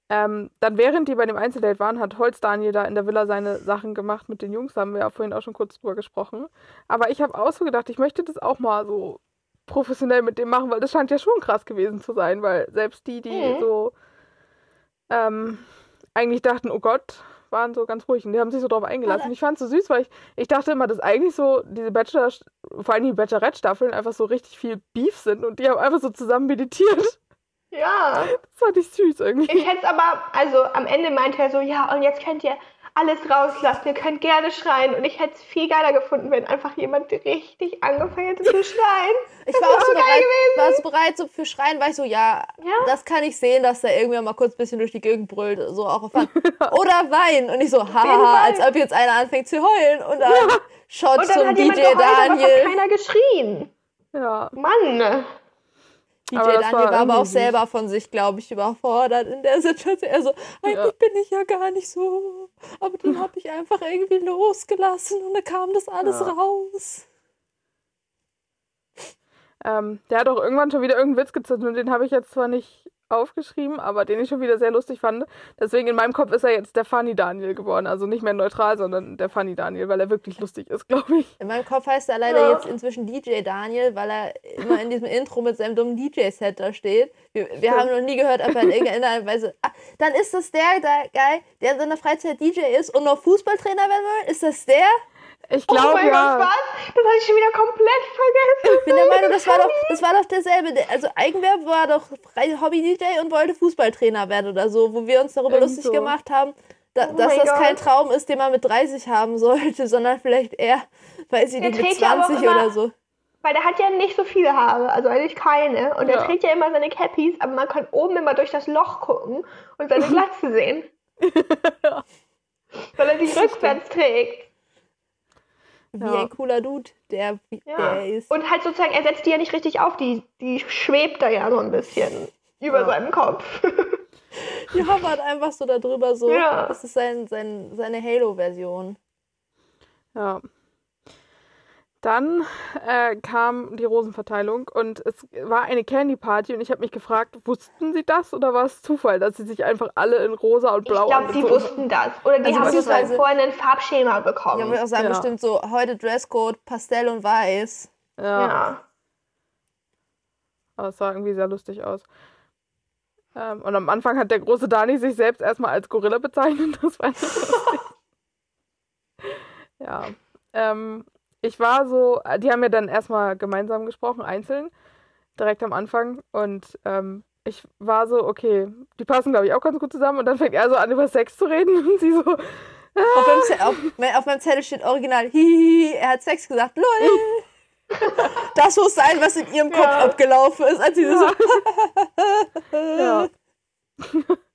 Ähm, dann während die bei dem Einzeldate waren, hat Holz Daniel da in der Villa seine Sachen gemacht mit den Jungs, haben wir ja vorhin auch schon kurz drüber gesprochen. Aber ich habe auch so gedacht, ich möchte das auch mal so professionell mit dem machen, weil das scheint ja schon krass gewesen zu sein, weil selbst die, die Mhm. so ähm, eigentlich dachten, oh Gott, waren so ganz ruhig und die haben sich so drauf eingelassen. Oder- Ich fand es so süß, weil ich, ich dachte immer, dass eigentlich so diese Bachelor, vor allem die Bachelorette-Staffeln einfach so richtig viel Beef sind und die haben einfach so zusammen meditiert. Ja. Das fand ich süß irgendwie. Ich hätte es aber, also am Ende meinte er so, ja, und jetzt könnt ihr alles rauslassen, ihr könnt gerne schreien. Und ich hätte es viel geiler gefunden, wenn einfach jemand richtig angefangen hätte zu schreien. Ich Das war auch so bereit, gewesen. war so bereit so für Schreien, war ich so, ja, Ja. das kann ich sehen, dass da irgendwer mal kurz ein bisschen durch die Gegend brüllt, so auch auf. Oder weinen. Und ich so, haha, als ob jetzt einer anfängt zu heulen. Und dann Shot Und dann zum DJ jemand geheult, aber es hat Daniel. keiner geschrien. Ja, Mann. DJ Aber Daniel war war, aber auch selber von sich, glaube ich, überfordert in der Situation. Er so, eigentlich Ja. bin ich ja gar nicht so. Aber dann habe ich einfach irgendwie losgelassen und dann kam das alles Ja. raus. ähm, der hat auch irgendwann schon wieder irgendeinen Witz gezündet und den habe ich jetzt zwar nicht aufgeschrieben, aber den ich schon wieder sehr lustig fand. Deswegen in meinem Kopf ist er jetzt der Funny Daniel geworden. Also nicht mehr neutral, sondern der Funny Daniel, weil er wirklich lustig ist, glaube ich. In meinem Kopf heißt er leider Ja. jetzt inzwischen DJ Daniel, weil er immer in diesem Intro mit seinem dummen DJ-Set da steht. Wir, wir haben noch nie gehört, ob er in irgendeiner Weise. Ah, dann ist das der, der Guy, der in seiner Freizeit DJ ist und noch Fußballtrainer werden will? Ist das der? Ich Oh glaube mein ja. Gott, was? Das hatte ich schon wieder komplett vergessen. Ich bin der Meinung, das war doch, das war doch derselbe. Der- Also Eigenwer war doch frei- Hobby-DJ und wollte Fußballtrainer werden oder so, wo wir uns darüber Irgend lustig gemacht haben, da, Oh dass das kein Gott. Traum ist, den man mit 30 haben sollte, sondern vielleicht eher, ich Der nicht, mit trägt ja aber auch 20 immer- oder so. Weil der hat ja nicht so viele Haare, also eigentlich keine. Und Ja. er trägt ja immer seine Cappies, aber man kann oben immer durch das Loch gucken und seine Glatze sehen. Weil er die rückwärts trägt. Wie Ja. ein cooler Dude, der, Ja. der ist. Und halt sozusagen, er setzt die ja nicht richtig auf, die, die schwebt da ja so ein bisschen über Ja. seinem Kopf. Die hovert einfach so darüber so. Ja. Das ist sein, sein, seine Halo-Version. Ja. Dann äh, kam die Rosenverteilung und es war eine Candy Party und ich habe mich gefragt, wussten sie das oder war es Zufall, dass sie sich einfach alle in rosa und Ich blau glaube, die angezogen wussten das. Oder die Also haben beziehungsweise- vorher ein Farbschema Ja, bekommen. würde auch sagen, Ja. bestimmt so, heute Dresscode, Pastell und Weiß. Ja, ja. aber es sah irgendwie sehr lustig aus. Ähm, und am Anfang hat der große Dani sich selbst erstmal als Gorilla bezeichnet. Das fand ich lustig. ja. Ähm, ich war so, die haben ja dann erstmal gemeinsam gesprochen, einzeln, direkt am Anfang. Und ähm, ich war so, okay, die passen, glaube ich, auch ganz gut zusammen. Und dann fängt er so an, über Sex zu reden. Und sie so, Auf meinem, Ze- auf, auf meinem Zettel steht original, hihihi, er hat Sex gesagt, lol. Das muss sein, was in ihrem Kopf Ja. abgelaufen ist, als sie so, ja.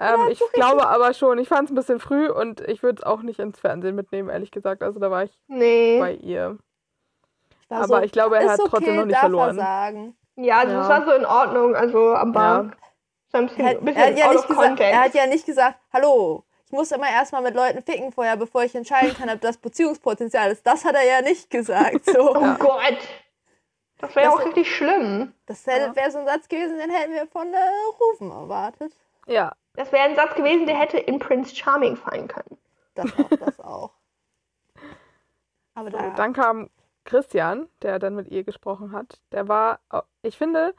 ähm, ich glaube aber schon, ich fand es ein bisschen früh und ich würde es auch nicht ins Fernsehen mitnehmen, ehrlich gesagt. Also da war ich Nee. bei ihr. war Aber ich glaube, er hat okay, trotzdem noch nicht darf verloren. Er sagen. Ja, also Ja. es war so in Ordnung, also am Ja. Bank. So ein bisschen, Er, hat- bisschen er, hat ja nicht gesagt, er hat ja nicht gesagt, hallo, ich muss immer erstmal mit Leuten ficken vorher, bevor ich entscheiden kann, ob das Beziehungspotenzial ist. Das hat er ja nicht gesagt. So. oh Gott. Das wäre ja Das- auch richtig schlimm. Das wäre so ein Satz gewesen, den hätten wir von äh, Rufen erwartet. Ja, Das wäre ein Satz gewesen, der hätte in Prince Charming fallen können. Das auch, das auch. Aber da, Dann kam Christian, der dann mit ihr gesprochen hat. Der war, ich finde,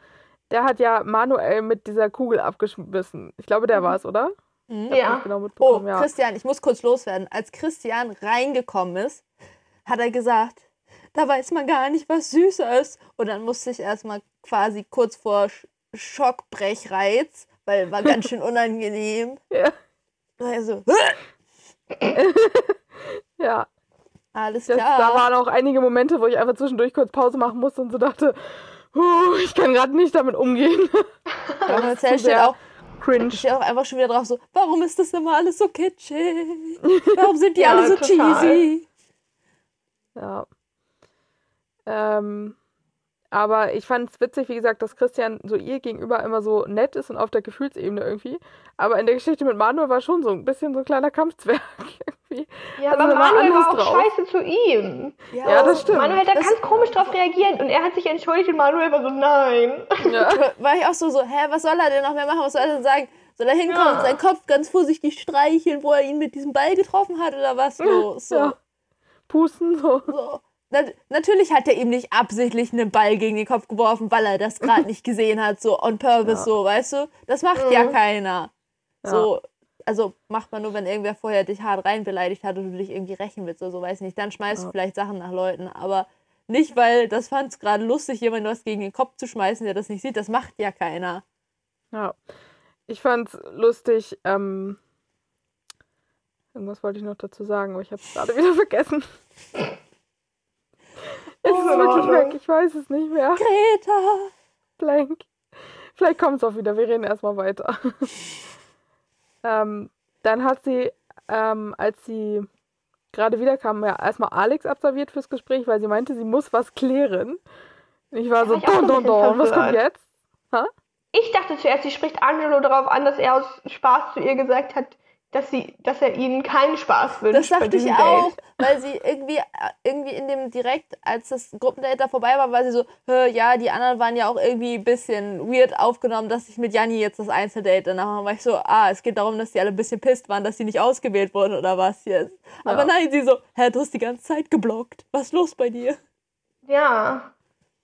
der hat ja Manuel mit dieser Kugel abgeschmissen. Ich glaube, der war es, oder? Mhm. Ja. genau Oh, ja. Christian, ich muss kurz loswerden. Als Christian reingekommen ist, hat er gesagt, da weiß man gar nicht, was süßer ist. Und dann musste ich erstmal quasi kurz vor Sch Schockbrechreiz, weil war ganz schön unangenehm. Ja. Also, ja. alles Das, klar. da waren auch einige Momente, wo ich einfach zwischendurch kurz Pause machen musste und so dachte, "Huh, ich kann gerade nicht damit umgehen. Zu steht sehr auch, Cringe. steht auch einfach schon wieder drauf so, warum ist das immer alles so kitschig? Warum sind die Ja, alle so total. cheesy? Ja. Ähm, aber ich fand es witzig, wie gesagt, dass Christian so ihr gegenüber immer so nett ist und auf der Gefühlsebene irgendwie. Aber in der Geschichte mit Manuel war schon so ein bisschen so ein kleiner Kampfzwerg irgendwie. Ja, Also aber Manuel war auch drauf. scheiße zu ihm. Ja, das stimmt. Manuel hat da Das- ganz komisch drauf reagiert und er hat sich entschuldigt und Manuel war so, nein. Ja. war ich auch so, so, hä, was soll er denn noch mehr machen? Was soll er denn sagen? Soll er hinkommen Ja. und seinen Kopf ganz vorsichtig streicheln, wo er ihn mit diesem Ball getroffen hat oder was? So, so, Ja. Pusten, so. so. Na, natürlich hat er ihm nicht absichtlich einen Ball gegen den Kopf geworfen, weil er das gerade nicht gesehen hat, so on purpose, Ja. so, weißt du? Das macht ja Mhm. keiner. Ja. So, also macht man nur, wenn irgendwer vorher dich hart rein beleidigt hat und du dich irgendwie rächen willst oder so, weiß nicht. Dann schmeißt du Ja. vielleicht Sachen nach Leuten, aber nicht, weil das fand es gerade lustig, jemand was gegen den Kopf zu schmeißen, der das nicht sieht. Das macht ja keiner. Ja. Ich fand's lustig, ähm. Irgendwas wollte ich noch dazu sagen, aber ich habe es gerade wieder vergessen. Es ist in wirklich weg, ich weiß es nicht mehr. Greta! Blank. Vielleicht kommt es auch wieder, wir reden erstmal weiter. ähm, dann hat sie, ähm, als sie gerade wiederkam, ja erstmal Alex absolviert fürs Gespräch, weil sie meinte, sie muss was klären. Ich war Ja, so, ich don, don, don, was kommt jetzt? Ich dachte zuerst, sie spricht Angelo darauf an, dass er aus Spaß zu ihr gesagt hat, dass, sie, dass er ihnen keinen Spaß wünscht. Das dachte ich diesem auch, Date. weil sie irgendwie, äh, irgendwie in dem direkt, als das Gruppendate da vorbei war, war sie so, "Hä, ja, die anderen waren ja auch irgendwie ein bisschen weird aufgenommen, dass ich mit Janni jetzt das Einzeldate danach war ich so, ah, es geht darum, dass die alle ein bisschen pisst waren, dass sie nicht ausgewählt wurden oder was jetzt. Aber Ja. nein, sie so, hä, du hast die ganze Zeit geblockt. Was ist los bei dir? Ja.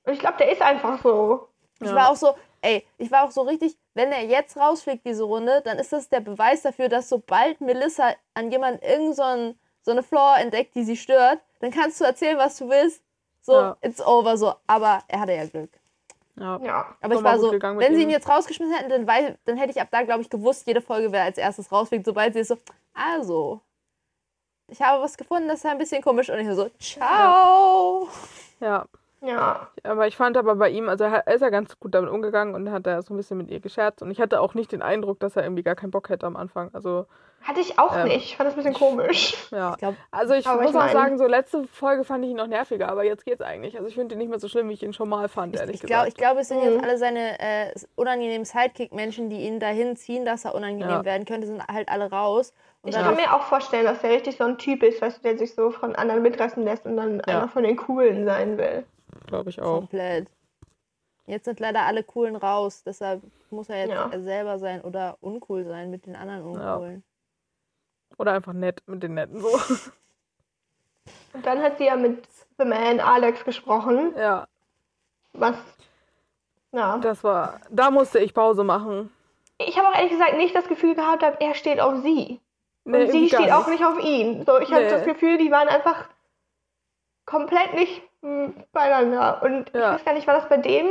Und ich glaube, der ist einfach so. Ich Ja. war auch so, ey, ich war auch so richtig, wenn er jetzt rausfliegt, diese Runde, dann ist das der Beweis dafür, dass sobald Melissa an jemanden irgend so, ein, so eine Flaw entdeckt, die sie stört, dann kannst du erzählen, was du willst. So, Ja. it's over, so. Aber er hatte ja Glück. Ja. Ja. Aber ich war so, wenn sie ihn jetzt rausgeschmissen hätten, dann, wei- dann hätte ich ab da, glaube ich, gewusst, jede Folge, wer als erstes rausfliegt, sobald sie ist so, also, ich habe was gefunden, das ist ein bisschen komisch. Und ich so, ciao. Ja. Ja. Aber ich fand aber bei ihm, also er ist ja ganz gut damit umgegangen und hat da so ein bisschen mit ihr gescherzt. Und ich hatte auch nicht den Eindruck, dass er irgendwie gar keinen Bock hätte am Anfang. Also, Hatte ich auch Ähm. nicht. Ich fand das ein bisschen komisch. ja. Ich Also ich Aber muss ich auch meine- sagen, so letzte Folge fand ich ihn noch nerviger, aber jetzt geht's eigentlich. Also ich finde ihn nicht mehr so schlimm, wie ich ihn schon mal fand, ehrlich ich, glaub, gesagt. ich glaube, es sind Mhm. jetzt alle seine äh, unangenehmen Sidekick-Menschen, die ihn dahin ziehen, dass er unangenehm Ja. werden könnte, sind halt alle raus. Und Ich kann mir auch vorstellen, dass der richtig so ein Typ ist, weißt du, der sich so von anderen mitreißen lässt und dann Ja. einer von den Coolen sein will. Glaube ich auch. komplett. Jetzt sind leider alle Coolen raus, deshalb muss er jetzt Ja. er selber sein oder uncool sein mit den anderen Ja. Uncoolen. Oder einfach nett mit den Netten so. Und dann hat sie ja mit The Man Alex gesprochen, ja, was. Ja. das war. Da musste ich Pause machen. Ich habe auch ehrlich gesagt nicht das Gefühl gehabt, er steht auf sie. Nee, und sie steht auch nicht auf ihn. So, ich habe Nee. das Gefühl, die waren einfach komplett nicht beieinander. Und ich Ja. weiß gar nicht, war das bei dem,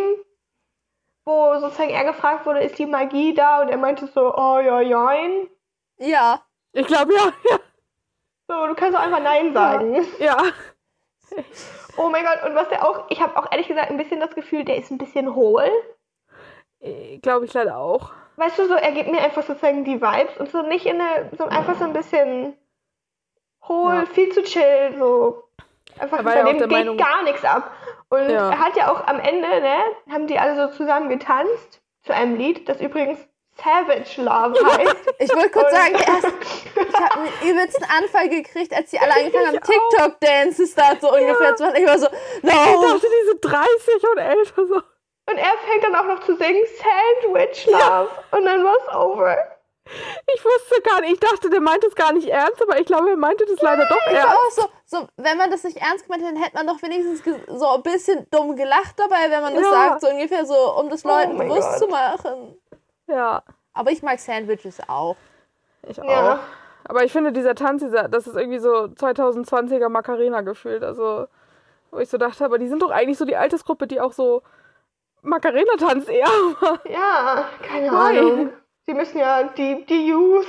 wo sozusagen er gefragt wurde, ist die Magie da? Und er meinte so, oh ja, jein. Ja, Ich glaube ja, ja, So, du kannst auch einfach Nein sagen. ja. Oh mein Gott, und was der auch, ich habe auch ehrlich gesagt ein bisschen das Gefühl, der ist ein bisschen hohl. Glaube ich leider auch. Weißt du, so, er gibt mir einfach sozusagen die Vibes und so nicht in eine, so einfach so ein bisschen hohl, Ja. viel zu chill, so. Einfach Er war bei ja dem geht Meinung- gar nichts ab. Und Ja. er hat ja auch am Ende, ne, haben die alle so zusammen getanzt zu einem Lied, das übrigens Savage Love heißt. ich wollte kurz Und- sagen, erst, ich habe einen übelsten Anfall gekriegt, als die alle angefangen haben, Ich. TikTok-Dances da so ungefähr zu machen. Ich war so, Ich no! dachte, die sind 30 und älter so. Und er fängt dann auch noch zu singen Sandwich Love. Und dann war's over. Ich wusste gar nicht, ich dachte, der meint es gar nicht ernst, aber ich glaube, er meinte das leider doch ernst. auch so, so, wenn man das nicht ernst gemeint hätte, hätte man doch wenigstens so ein bisschen dumm gelacht dabei, wenn man das Ja. sagt, so ungefähr so, um das Leuten mein bewusst Gott. zu machen. Ja, Aber ich mag Sandwiches auch. ich auch. Ja. Aber ich finde, dieser Tanz, dieser, das ist irgendwie so 2020er Macarena gefühlt. Also, wo ich so dachte, aber die sind doch eigentlich so die Altersgruppe, die auch so Macarena tanzt eher. Ja, keine? Ahnung. Sie müssen ja die, die Youth.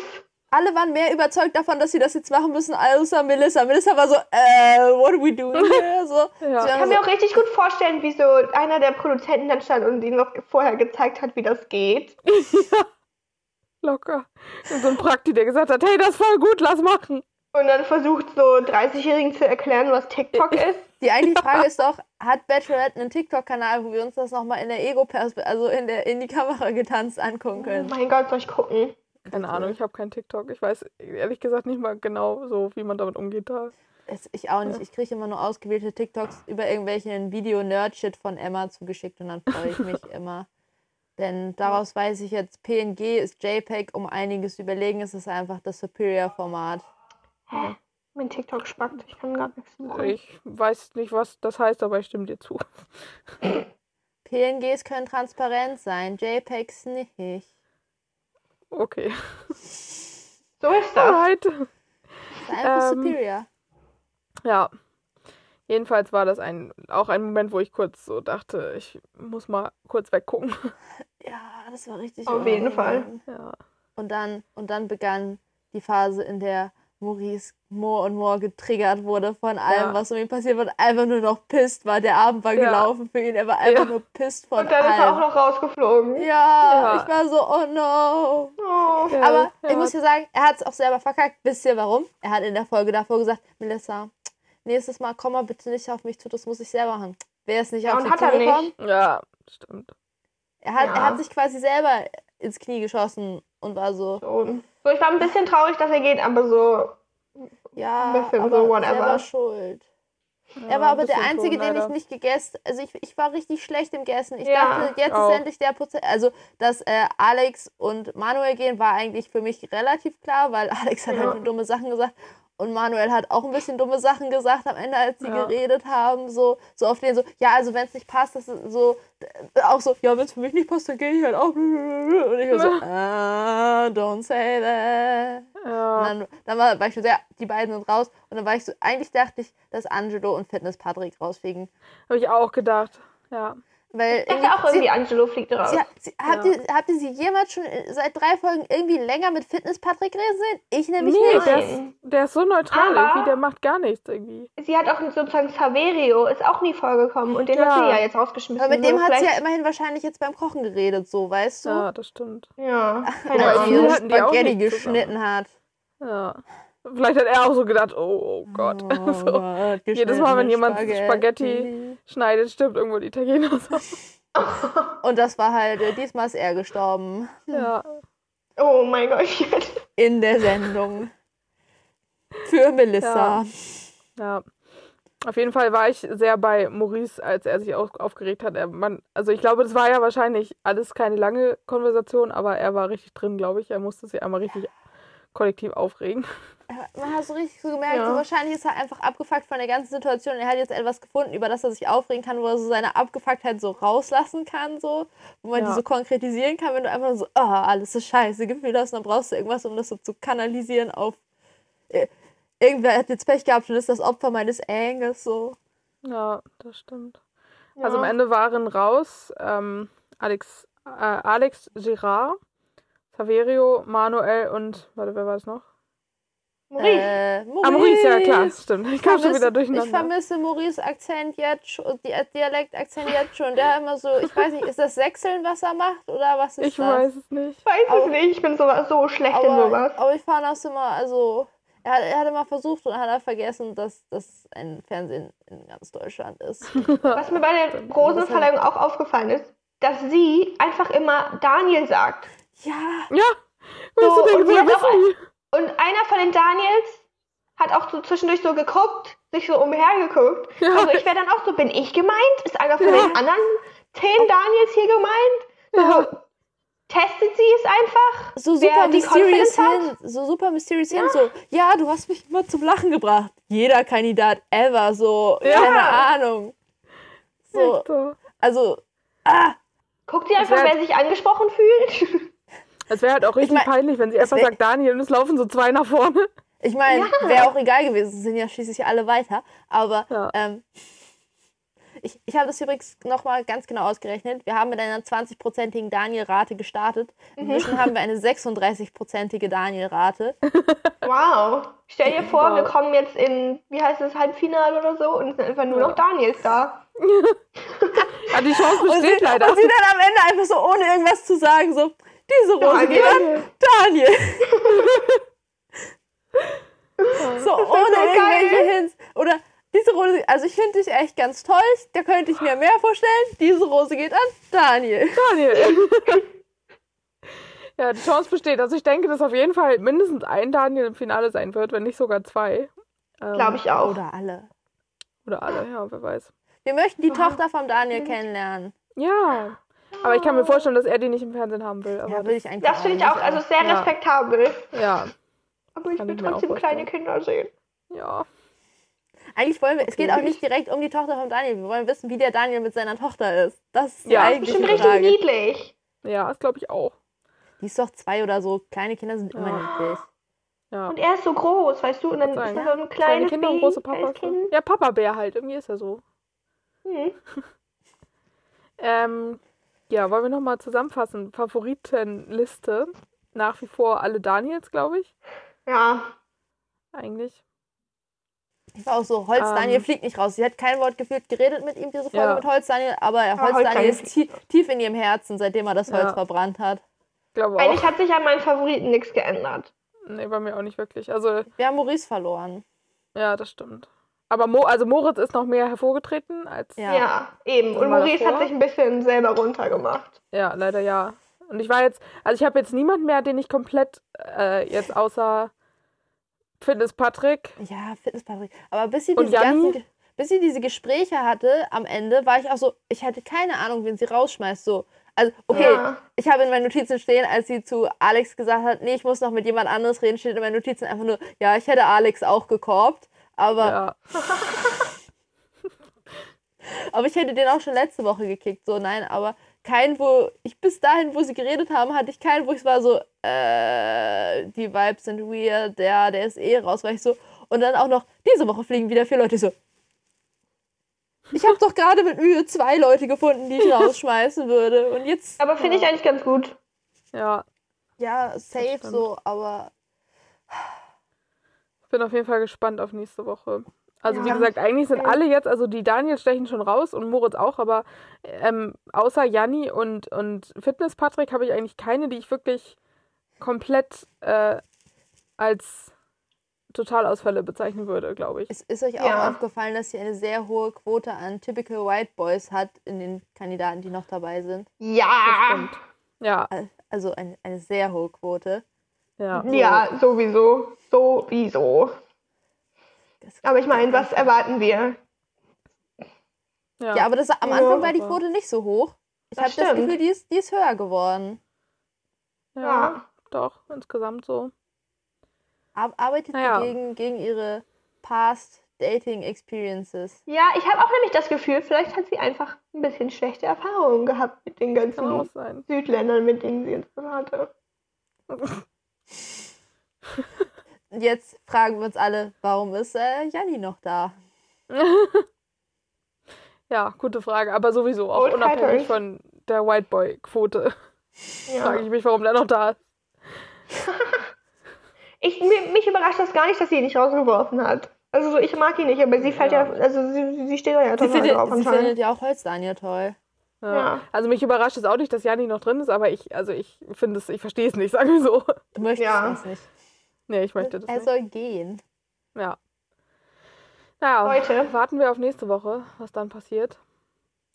Alle waren mehr überzeugt davon, dass sie das jetzt machen müssen, außer Melissa. Melissa war so, äh, what are we doing here? So, Ja. Ich kann so, mir auch richtig gut vorstellen, wie so einer der Produzenten dann stand und ihnen noch vorher gezeigt hat, wie das geht. Locker. Und so ein Prakti, der gesagt hat, hey, das ist voll gut, lass machen. Und dann versucht so 30-Jährigen zu erklären, was TikTok ist. Die eigentliche Frage ist doch, hat Bachelorette einen TikTok-Kanal, wo wir uns das nochmal in der Ego-Perspektive, also in, der, in die Kamera getanzt angucken Oh können? mein Gott, soll ich gucken? Keine Ahnung, ich habe kein TikTok. Ich weiß ehrlich gesagt nicht mal genau so, wie man damit umgeht da. Es, ich auch nicht. Ich kriege immer nur ausgewählte TikToks über irgendwelchen Video-Nerd-Shit von Emma zugeschickt und dann freue ich mich immer. Denn daraus weiß ich jetzt, PNG ist JPEG um einiges überlegen. Es ist einfach das Superior-Format. Hä? Mein TikTok spackt. Ich kann gar nichts suchen. Ich weiß nicht, was das heißt, aber ich stimme dir zu. PNGs können transparent sein, JPEGs nicht. Okay. So ist das. Alright. Das ist einfach Ähm, Superior. Ja. Jedenfalls war das ein, auch ein Moment, wo ich kurz so dachte, ich muss mal kurz weggucken. Ja, das war richtig Auf jeden unangenehm. Ja. Und dann, und dann begann die Phase, in der Maurice more und more getriggert wurde von allem, Ja. was um ihn passiert wird. Einfach nur noch pisst war. Der Abend war Ja. gelaufen für ihn. Er war einfach Ja. nur pisst von Und dann ist er auch allem. noch rausgeflogen. ja, Ja. ich war so, oh no. Oh. Ja, Aber ja. ich muss ja sagen, er hat es auch selber verkackt. Wisst ihr warum? Er hat in der Folge davor gesagt, Melissa, nächstes Mal komm mal bitte nicht auf mich zu, das muss ich selber machen. Wäre es nicht Ja, auf und sie hat er. Ja, stimmt. Er hat, er hat sich quasi selber ins Knie geschossen und war so, So. so, ich war ein bisschen traurig, dass er geht, aber so, ja, bisschen aber so whatever. selber schuld. Ja, er war aber der Einzige, schon, den ich nicht gegessen Also ich, ich war richtig schlecht im Gessen. Ich Ja, dachte, jetzt auch. ist endlich der Prozess. Also, dass äh, Alex und Manuel gehen, war eigentlich für mich relativ klar, weil Alex hat Ja. halt nur dumme Sachen gesagt. Und Manuel hat auch ein bisschen dumme Sachen gesagt am Ende, als sie Ja. geredet haben. So, so auf den so, ja, also wenn es nicht passt, das ist so, auch so, ja, wenn es für mich nicht passt, dann gehe ich halt auch. Und ich war so, ah, don't say that. Ja. Und dann, dann war, war ich so, ja, die beiden sind raus. Und dann war ich so, eigentlich dachte ich, dass Angelo und Fitness Patrick rausfliegen. Habe ich auch gedacht. Ja. Weil Ich dachte auch sie- irgendwie, Angelo fliegt raus. Sie, sie, habt, Ja. ihr, habt ihr sie jemals schon äh, seit drei Folgen irgendwie länger mit Fitness-Patrick gesehen? Ich nämlich Nee, nicht. der ist, der ist so neutral Aber- irgendwie, der macht gar nichts irgendwie. Sie hat auch sozusagen Saverio, ist auch nie vorgekommen und den Ja. hat sie ja jetzt rausgeschmissen. Aber mit dem so, hat sie ja immerhin wahrscheinlich jetzt beim Kochen geredet, so, weißt du? Ja, das stimmt. Ja, keine Weil sie Ahnung. die auch Spaghetti zusammen. geschnitten hat. Ja. Vielleicht hat er auch so gedacht, oh, oh Gott. Oh so. Gott, Jedes Mal, wenn jemand Spaghetti schneidet, stirbt irgendwo die Italiener. So. Und das war halt, äh, diesmal ist er gestorben. Ja. Oh mein Gott. In der Sendung. Für Melissa. Ja. Auf jeden Fall war ich sehr bei Maurice, als er sich auf, aufgeregt hat. Er, man, also ich glaube, das war ja wahrscheinlich alles keine lange Konversation, aber er war richtig drin, glaube ich. Er musste sich einmal richtig kollektiv aufregen. Man hat so richtig so gemerkt, Ja. so wahrscheinlich ist er einfach abgefuckt von der ganzen Situation. Er hat jetzt etwas gefunden, über das er sich aufregen kann, wo er so seine Abgefucktheit so rauslassen kann, so, wo man die Ja. so konkretisieren kann, wenn du einfach so, oh, alles ist scheiße, Gefühl hast, und dann brauchst du irgendwas, um das so zu kanalisieren auf. Äh, irgendwer hat jetzt Pech gehabt und ist das Opfer meines Angers, so. Ja, das stimmt. Also am Ende waren raus ähm, Alex, äh, Alex Girard, Saverio, Manuel und, warte, wer war das noch? Maurice. Äh, Ah, Maurice, ja klar, stimmt. Ich kam schon wieder Ich durcheinander. vermisse Maurice Akzent jetzt schon, die Dialekt-Akzent jetzt schon. Der immer so, ich weiß nicht, ist das Sechseln, was er macht oder was ist Ich das? weiß es nicht. Ich weiß Aber- es nicht, ich bin so, so schlecht in aber, sowas. aber ich fand das immer, also, er hat, er hat immer versucht und hat er vergessen, dass das ein Fernsehen in ganz Deutschland ist. Was mir bei der Rosenverleihung auch aufgefallen ist, dass sie einfach immer Daniel sagt. Ja, Ja, So, und hat auch-? Und einer von den Daniels hat auch so zwischendurch so geguckt, sich so umhergeguckt. Ja. Also ich wäre dann auch so, bin ich gemeint? Ist einer von Ja. den anderen zehn Daniels hier gemeint? So, Ja. testet sie es einfach? so super mysterious hin, so super mysterious hin, so, ja, du hast mich immer zum Lachen gebracht. Jeder Kandidat ever, so, Ja. keine Ahnung. So, also, ah, Guckt sie einfach, wer sich angesprochen fühlt? Es wäre halt auch richtig mein, peinlich, wenn sie einfach sagt Daniel und es laufen so zwei nach vorne. Ich meine, Ja. wäre auch egal gewesen, es sind ja schließlich alle weiter. Aber Ja. ähm, ich, ich habe das übrigens nochmal ganz genau ausgerechnet. Wir haben mit einer 20-prozentigen Daniel-Rate gestartet. Inzwischen haben wir eine 36-prozentige Daniel-Rate. Wow. Stell dir vor, Wow. wir kommen jetzt in, wie heißt es, Halbfinale oder so und es sind einfach nur Ja. noch Daniels da. Ja, die Chance Und sie, besteht leider. und sie dann am Ende einfach so, ohne irgendwas zu sagen, so, diese Rose Daniel. geht an Daniel. so, ohne irgendwelche geil. Hints. Oder diese Rose, also ich finde dich echt ganz toll. Da könnte ich mir mehr vorstellen. Diese Rose geht an Daniel. Daniel. ja, die Chance besteht. Also ich denke, dass auf jeden Fall mindestens ein Daniel im Finale sein wird, wenn nicht sogar zwei. Ähm, Glaube ich auch. Oder alle. Oder alle, ja, wer weiß. Wir möchten die Tochter von Daniel kennenlernen. Ja. Aber ich kann mir vorstellen, dass er die nicht im Fernsehen haben will. Aber Ja, will ich eigentlich Das finde ich auch, also sehr Ja. respektabel. ja, Aber ich Kann will ich trotzdem kleine. Kinder sehen. ja. Eigentlich wollen wir, es geht Okay. auch nicht direkt um die Tochter von Daniel. Wir wollen wissen, wie der Daniel mit seiner Tochter ist. Das ist die Ja, eigentliche Bestimmt richtig Frage. niedlich. Ja, das glaube ich auch. Die ist doch zwei oder so. Kleine Kinder sind immer Ja. niedlich. Ja. Und er ist so groß, weißt du? Und dann Sagen, ist er so ein Kleine kleines Kinder und große Papas. Kind. Ja, Papa-Bär halt. Irgendwie ist er so. Hm. Ähm, ja, wollen wir nochmal zusammenfassen? Favoritenliste. Nach wie vor alle Daniels, glaube ich. Ja, Eigentlich. Ich war auch so, Holz Ähm. Daniel fliegt nicht raus. Sie hat kein Wort gefühlt geredet mit ihm, diese Folge Ja. mit Holz Daniel, aber Holz Holz Daniel ist tie tief in ihrem Herzen, seitdem er das Holz Ja. verbrannt hat. Glaube eigentlich auch. hat sich an meinen Favoriten nichts geändert. Nee, bei mir auch nicht wirklich. Also, Wir haben Maurice verloren. ja, das stimmt. Aber Mo also Moritz ist noch mehr hervorgetreten als. Ja. Ja, eben. Und Maurice davor? hat sich ein bisschen selber runtergemacht. Ja, leider ja. Und ich war jetzt, also ich habe jetzt niemanden mehr, den ich komplett äh, jetzt außer Fitness Patrick. Ja, Fitness Patrick. Aber bis sie diese ganzen, bis sie diese Gespräche hatte am Ende, war ich auch so, ich hatte keine Ahnung, wen sie rausschmeißt. So. Also, okay, Ja. ich habe in meinen Notizen stehen, als sie zu Alex gesagt hat, nee, ich muss noch mit jemand anderes reden, steht in meinen Notizen einfach nur, ja, ich hätte Alex auch gekorbt. Aber, Ja, aber ich hätte den auch schon letzte Woche gekickt. So, nein, aber kein, wo ich bis dahin, wo sie geredet haben, hatte ich keinen, wo ich war so, äh, die Vibes sind weird, der, der ist eh raus, war ich so. Und dann auch noch, diese Woche fliegen wieder vier Leute Ich so. Ich habe doch gerade mit Mühe zwei Leute gefunden, die ich rausschmeißen würde. Und jetzt. Aber finde ich eigentlich ganz gut. Ja, Ja, safe so, aber. Ich bin auf jeden Fall gespannt auf nächste Woche. Also wie Ja. gesagt, eigentlich sind alle jetzt, also die Daniel stechen schon raus und Moritz auch, aber ähm, außer Janni und, und Fitness Patrick habe ich eigentlich keine, die ich wirklich komplett äh, als Totalausfälle bezeichnen würde, glaube ich. Es ist euch auch Ja. aufgefallen, dass sie eine sehr hohe Quote an Typical White Boys hat in den Kandidaten, die noch dabei sind. Ja. Stimmt. Ja, Al- Also eine, eine sehr hohe Quote. Ja. Ja, sowieso. Sowieso. Aber ich meine, was erwarten wir? Ja, Ja, aber das, am Ja, Anfang war die Quote nicht so hoch. Ich habe das. Gefühl, die ist, die ist höher geworden. ja, Ja. doch, insgesamt so. Ar arbeitet Naja. sie gegen, gegen ihre Past Dating Experiences. Ja, ich habe auch nämlich das Gefühl, vielleicht hat sie einfach ein bisschen schlechte Erfahrungen gehabt mit den ganzen. Südländern, mit denen sie jetzt hatte. Und jetzt fragen wir uns alle, warum ist äh, Janni noch da? Ja, gute Frage. Aber sowieso auch Old unabhängig Fighters. von der White Boy-Quote Ja. frage ich mich, warum der noch da ist. Ich, mi- mich überrascht das gar nicht, dass sie ihn nicht rausgeworfen hat. Also so, ich mag ihn nicht, aber sie fällt ja, Ja. also sie, sie steht ja total drauf sie findet ja auch Holzdaniel toll. Ja. Ja. Also mich überrascht es auch nicht, dass Janni noch drin ist, aber ich, also ich finde es, ich verstehe es nicht, sagen wir so. Du möchtest Ja. das nicht. Nee, ich möchte das er nicht. soll gehen. Ja. Naja, Leute. warten wir auf nächste Woche, was dann passiert.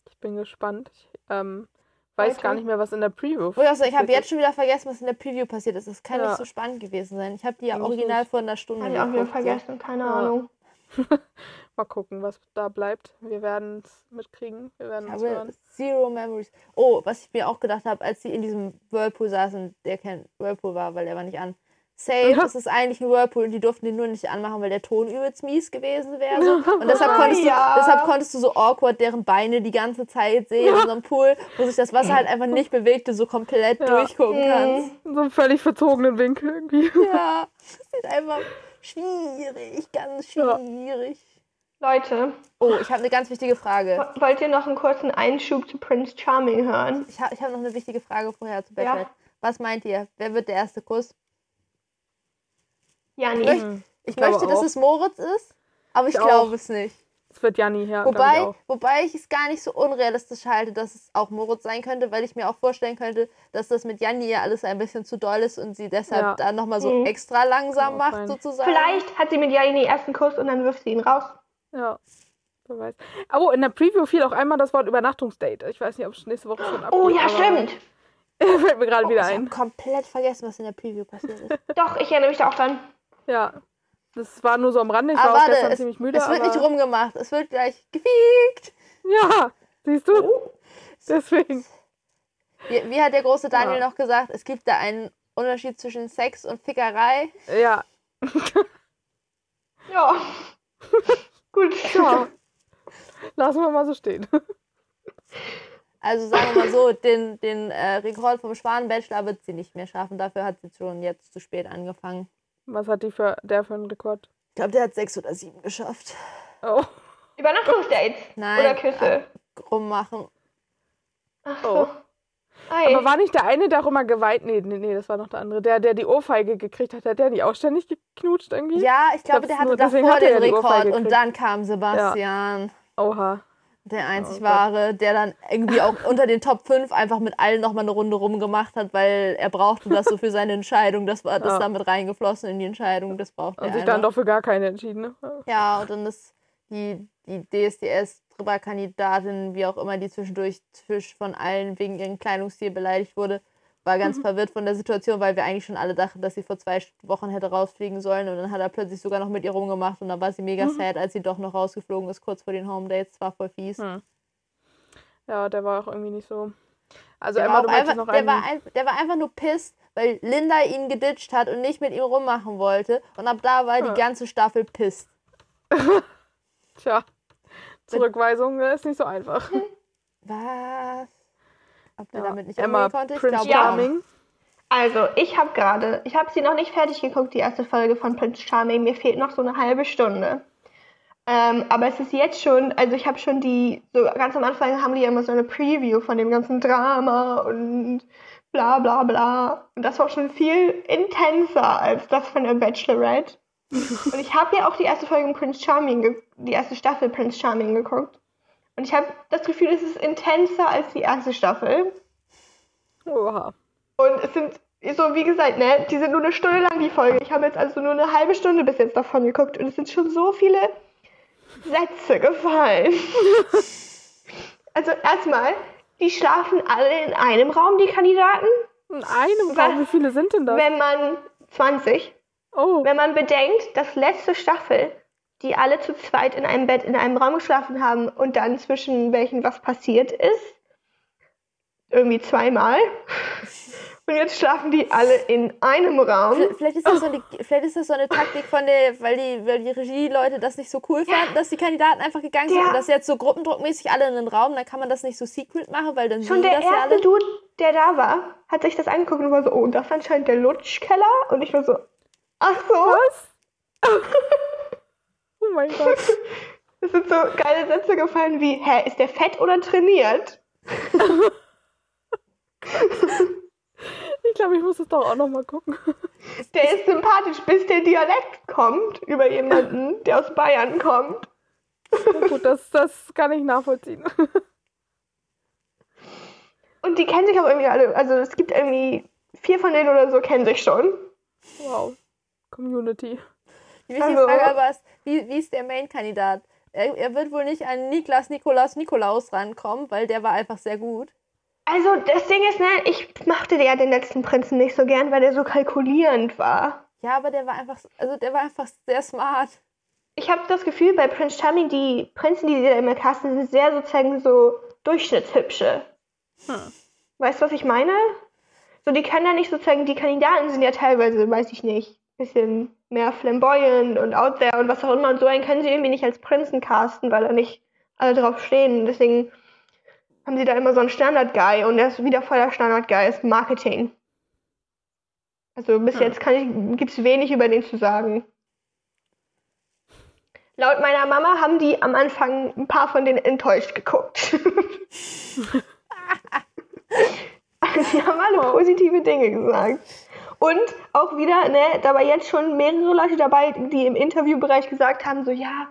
Ich bin gespannt. Ich ähm, weiß Leute. gar nicht mehr, was in der Preview Wo ich auch so, ich habe passiert jetzt schon wieder vergessen, was in der Preview passiert ist. Das kann Ja. nicht so spannend gewesen sein. Ich habe die ja original nicht. vor einer Stunde Habe ich auch wieder vergessen, keine Ja. Ahnung. Mal gucken, was da bleibt. Wir werden es mitkriegen. Wir werden Ich es habe hören. Zero Memories. Oh, was ich mir auch gedacht habe, als sie in diesem Whirlpool saßen, der kein Whirlpool war, weil der war nicht an. Safe, Ja. es ist eigentlich ein Whirlpool und die durften den nur nicht anmachen, weil der Ton übelst mies gewesen wäre. So. Und deshalb konntest, ja. du, deshalb konntest du so awkward deren Beine die ganze Zeit sehen in so einem Pool, wo sich das Wasser halt einfach nicht bewegte, so komplett Ja. durchgucken Mhm. kannst. In so einem völlig verzogenen Winkel irgendwie. Ja, das ist einfach schwierig, ganz Ja. schwierig. Leute, Oh, ich habe eine ganz wichtige Frage. wo- wollt ihr noch einen kurzen Einschub zu Prince Charming hören? Ich habe ich hab noch eine wichtige Frage vorher zu Ja. Bachelor. Was meint ihr? Wer wird der erste Kuss? Jani. Echt? Mhm. Ich, glaube möchte, dass auch. es Moritz ist, aber ich Ich glaube es nicht. Es wird Janni, ja. glaub ich Wobei, auch. wobei ich es gar nicht so unrealistisch halte, dass es auch Moritz sein könnte, weil ich mir auch vorstellen könnte, dass das mit Janni ja alles ein bisschen zu doll ist und sie deshalb Ja. dann nochmal so Mhm. extra langsam macht, sein. sozusagen. Vielleicht hat sie mit Jani den ersten Kuss und dann wirft sie ihn raus. Ja. Wer weiß. Oh, in der Preview fiel auch einmal das Wort Übernachtungsdate. Ich weiß nicht, ob es nächste Woche schon abgeht. Oh ja, stimmt. Fällt mir gerade Oh, wieder ich habe ein. komplett vergessen, was in der Preview passiert ist. Doch, ich erinnere mich da auch dran. Ja. Das war nur so am Rande. Ich aber war auch warte, gestern es, ziemlich müde. es wird aber... nicht rumgemacht. Es wird gleich gefiegt. Ja, siehst du? Oh. Deswegen. Wie, wie hat der große Daniel Ja. noch gesagt? Es gibt da einen Unterschied zwischen Sex und Fickerei. Ja. Ja. Gut. ja. Lassen wir mal so stehen. Also sagen wir mal so, den, den äh, Rekord vom Schwan-Bachelor wird sie nicht mehr schaffen. Dafür hat sie schon jetzt zu spät angefangen. Was hat die für, der für einen Rekord? Ich glaube, der hat sechs oder sieben geschafft. Oh. Übernachtungsdates. Nein. Oder Küsse. Rummachen. Ach Oh. so. Ei. Aber war nicht der eine, der auch immer geweiht? Nee, nee, nee, das war noch der andere. Der, der die Ohrfeige gekriegt hat, hat der nicht auch ständig geknutscht irgendwie? Ja, ich glaube, glaub's der hatte davor hat den ja Rekord und dann kam Sebastian. Oha. Der einzig Oh wahre, der dann irgendwie auch unter den Top 5 einfach mit allen nochmal eine Runde rumgemacht hat, weil er brauchte das so für seine Entscheidung. Das war das Ja. damit reingeflossen in die Entscheidung. Das brauchte Und er sich dann doch für gar keine entschieden. Ne? Ja, und dann ist die, die DSDS-Kandidatin, wie auch immer, die zwischendurch von allen wegen ihrem Kleidungsstil beleidigt wurde, war ganz Mhm. verwirrt von der Situation, weil wir eigentlich schon alle dachten, dass sie vor zwei Wochen hätte rausfliegen sollen. Und dann hat er plötzlich sogar noch mit ihr rumgemacht und dann war sie mega Mhm. sad, als sie doch noch rausgeflogen ist, kurz vor den Home Dates. War voll fies. Hm. Ja, der war auch irgendwie nicht so. Also Der, Emma, war einfach, noch der, war ein, der war einfach nur pissed, weil Linda ihn geditcht hat und nicht mit ihm rummachen wollte. Und ab da war Ja. die ganze Staffel pissed. Tja. Zurückweisung ne, ist nicht so einfach. Was? Ob der Ja. damit nicht Emma, konnte? Ich Prince glaube Ja. Charming. Also, ich habe gerade, ich habe sie noch nicht fertig geguckt, die erste Folge von Prince Charming. Mir fehlt noch so eine halbe Stunde. Ähm, aber es ist jetzt schon, also ich habe schon die, so ganz am Anfang haben die ja immer so eine Preview von dem ganzen Drama und bla bla bla. Und das war schon viel intenser als das von der Bachelorette. und ich habe ja auch die erste Folge Prince Charming, die erste Staffel Prince Charming geguckt. Und ich habe das Gefühl, es ist intenser als die erste Staffel. Oha. Und es sind, so wie gesagt, ne, die sind nur eine Stunde lang, die Folge. Ich habe jetzt also nur eine halbe Stunde bis jetzt davon geguckt und es sind schon so viele Sätze gefallen. also erstmal, die schlafen alle in einem Raum, die Kandidaten. In einem? Raum, wie viele sind denn das? Wenn man 20, Oh, wenn man bedenkt, dass letzte Staffel, die alle zu zweit in einem Bett in einem Raum geschlafen haben und dann zwischen welchen was passiert ist, irgendwie zweimal. Und jetzt schlafen die alle in einem Raum. Vielleicht ist, das so eine, vielleicht ist das so eine Taktik von der, weil die, weil die Regieleute das nicht so cool fanden, dass die Kandidaten einfach gegangen sind Ja. und das jetzt so gruppendruckmäßig alle in den Raum, dann kann man das nicht so secret machen, weil dann Schon der das ja erste alle. Dude, der da war, hat sich das angeguckt und war so, oh, das ist anscheinend der Lutschkeller. Und ich war so, ach so. was? oh mein Gott. Es sind so geile Sätze gefallen wie, hä, ist der fett oder trainiert? Ich glaube, ich muss es doch auch noch mal gucken. Der ist sympathisch, bis der Dialekt kommt über jemanden, der aus Bayern kommt. Gut, das, das kann ich nachvollziehen. Und die kennen sich auch irgendwie alle. Also es gibt irgendwie vier von denen oder so kennen sich schon. Wow. Community. Die wichtige Frage aber ist, wie, wie ist der Main-Kandidat? Er, er wird wohl nicht an Niklas Nikolaus Nikolaus rankommen, weil der war einfach sehr gut. Also das Ding ist, ne, ich mochte ja den letzten Prinzen nicht so gern, weil der so kalkulierend war. Ja, aber der war einfach, also der war einfach sehr smart. Ich habe das Gefühl, bei Prince Charming, die Prinzen, die sie da immer casten, sind sehr sozusagen so durchschnittshübsche. Weißt du, was ich meine? So, die können ja nicht sozusagen, die Kandidaten sind ja teilweise, weiß ich nicht, bisschen mehr flamboyant und out there und was auch immer. Und so einen können sie irgendwie nicht als Prinzen casten, weil da nicht alle drauf stehen. Deswegen haben sie da immer so einen Standard-Guy und der ist wieder voll der Standard-Guy, ist Marketing. Also bis jetzt gibt es wenig über den zu sagen. Laut meiner Mama haben die am Anfang ein paar von denen enttäuscht geguckt. die haben alle positive Dinge gesagt. Und auch wieder, ne, da war jetzt schon mehrere Leute dabei, die im Interviewbereich gesagt haben, so ja,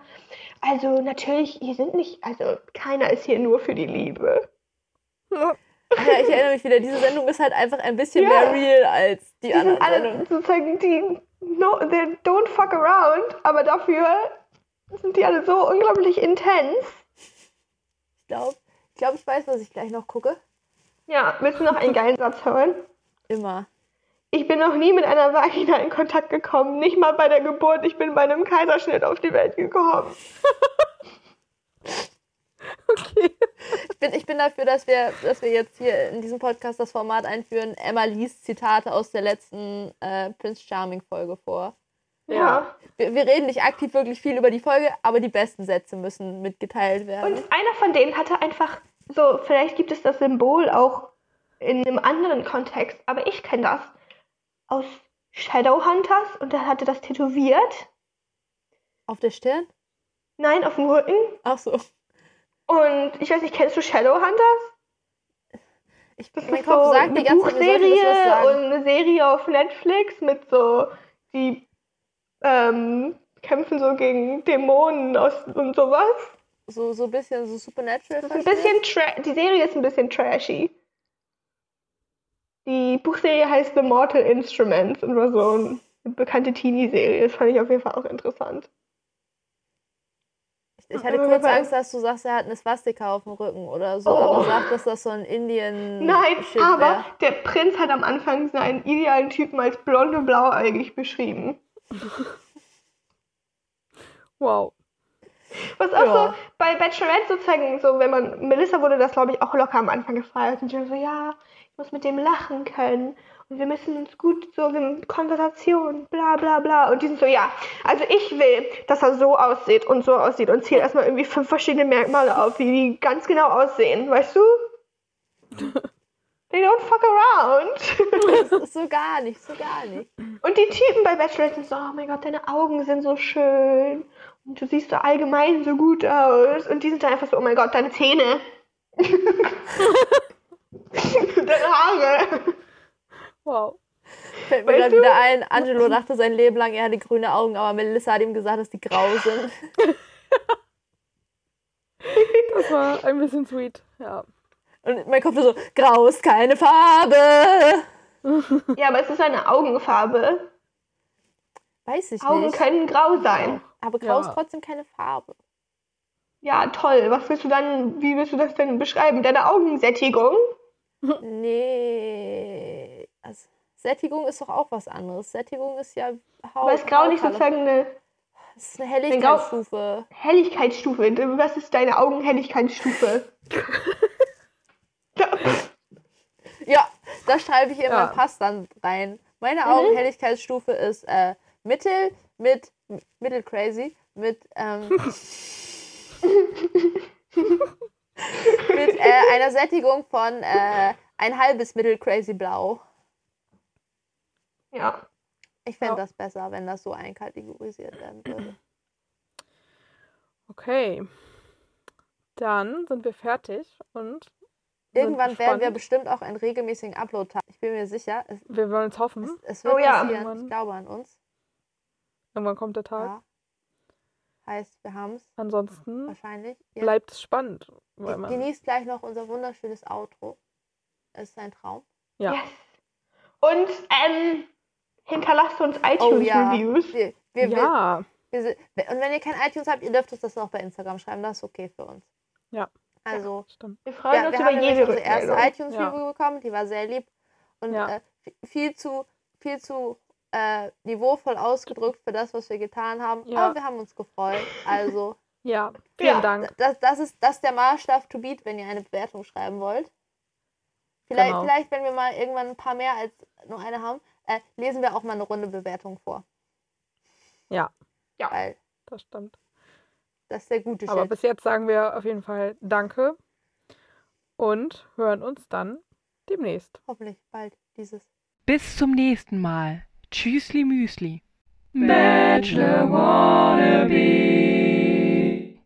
also natürlich, hier sind nicht, also keiner ist hier nur für die Liebe. Ja, ich erinnere mich wieder, diese Sendung ist halt einfach ein bisschen Ja. mehr real als die, Die anderen sind alle Sendungen. sozusagen, die no, they don't fuck around, aber dafür sind die alle so unglaublich intens. Ich glaube, ich, glaub, ich weiß, was ich gleich noch gucke. Ja, willst du noch einen geilen Satz hören? Immer. Ich bin noch nie mit einer Vagina in Kontakt gekommen, nicht mal bei der Geburt. Ich bin bei einem Kaiserschnitt auf die Welt gekommen. Okay. Ich bin, ich bin dafür, dass wir, dass wir jetzt hier in diesem Podcast das Format einführen. Emma liest Zitate aus der letzten äh, Prince Charming Folge vor. Ja. Wir, wir reden nicht aktiv wirklich viel über die Folge, aber die besten Sätze müssen mitgeteilt werden. Und einer von denen hatte einfach so, vielleicht gibt es das Symbol auch in einem anderen Kontext, aber ich kenne das aus Shadowhunters und er hatte das tätowiert. Auf der Stirn? Nein, auf dem Rücken. Ach so. Und ich weiß nicht, kennst du Shadowhunters? Ich, Das mein Kopf so sagt die eine ganze sagen. und eine Serie auf Netflix mit so, die ähm, kämpfen so gegen Dämonen aus, und sowas. So, so ein bisschen so Supernatural. Das ist ein bisschen tra die Serie ist ein bisschen trashy. Die Buchserie heißt The Mortal Instruments und war so eine bekannte Teenie-Serie. Das fand ich auf jeden Fall auch interessant. Ich hatte Aber kurz Angst, dass du sagst, er hat eine Swastika auf dem Rücken oder so, Oh. aber sag, dass das so ein Indian Nein, Shit aber wär. der Prinz hat am Anfang seinen idealen Typen als blonde blauäugig beschrieben. Wow. Was auch Ja. so bei Bachelorette sozusagen, so wenn man, Melissa wurde das glaube ich auch locker am Anfang gefeiert und sie war so, ja, ich muss mit dem lachen können und wir müssen uns gut so, wir Konversation, bla bla bla und die sind so, ja, also ich will, dass er so aussieht und so aussieht und zählt erstmal irgendwie fünf verschiedene Merkmale auf, wie die ganz genau aussehen, weißt du? They don't fuck around. So gar nicht, so gar nicht. Und die Typen bei Bachelorette sind so, oh mein Gott, deine Augen sind so schön. Und du siehst so allgemein so gut aus. Und die sind dann einfach so, oh mein Gott, deine Zähne. deine Haare. Wow. Fällt mir gerade wieder ein, Angelo dachte sein Leben lang, er hatte grüne Augen, aber Melissa hat ihm gesagt, dass die grau sind. Das war ein bisschen sweet. Ja. Und mein Kopf so, grau ist keine Farbe. Ja, aber es ist eine Augenfarbe. Weiß ich Augen nicht. können grau sein. Aber grau Ja. ist trotzdem keine Farbe. Ja, toll. Was willst du dann, wie willst du das denn beschreiben? Deine Augensättigung? Nee. Also, Sättigung ist doch auch was anderes. Sättigung ist ja Haut. Aber ist grau nicht sozusagen eine Das ist eine Helligkeitsstufe. Helligkeitsstufe? Was ist deine Augenhelligkeitsstufe? Ja, das schreibe ich in Ja. Pass dann rein. Meine Mhm. Augenhelligkeitsstufe ist äh, Mittel mit Mittel crazy mit ähm, mit äh, einer Sättigung von äh, ein halbes Mittel crazy blau. Ja. Ich fände Ja. das besser, wenn das so einkategorisiert werden würde. Okay. Dann sind wir fertig und Irgendwann werden wir bestimmt auch einen regelmäßigen Upload haben. Ich bin mir sicher, es, Wir wollen es hoffen. es, es wird Oh ja. passieren. Ich glaube an uns. Irgendwann kommt der Tag. Ja. Heißt, wir haben es Ansonsten wahrscheinlich. Ihr bleibt es spannend. Weil Genießt gleich noch unser wunderschönes Outro. Es ist ein Traum. ja. Yes. Und ähm, hinterlasst uns Oh ja. iTunes-Reviews. Wir, wir, ja, wir, wir, und wenn ihr kein iTunes habt, ihr dürft uns das auch bei Instagram schreiben. Das ist okay für uns. Ja. Also, stimmt. Wir freuen ja, uns wir über haben jede unsere erste iTunes-Review bekommen. Die war sehr lieb. Und Ja. äh, vi- viel zu, viel zu äh, niveauvoll ausgedrückt für das, was wir getan haben. Ja. Aber wir haben uns gefreut. Also, Ja, vielen Ja. Dank. das, das, ist, das ist der Maßstab to beat, wenn ihr eine Bewertung schreiben wollt. Vielleicht, Genau. vielleicht wenn wir mal irgendwann ein paar mehr als nur eine haben, äh, lesen wir auch mal eine Runde Bewertung vor. Ja, Weil das stimmt. das ist der gute Aber Shit. bis jetzt sagen wir auf jeden Fall Danke und hören uns dann demnächst. Hoffentlich bald dieses. Bis zum nächsten Mal. Tschüssli Müsli. Bachelor Wannabe.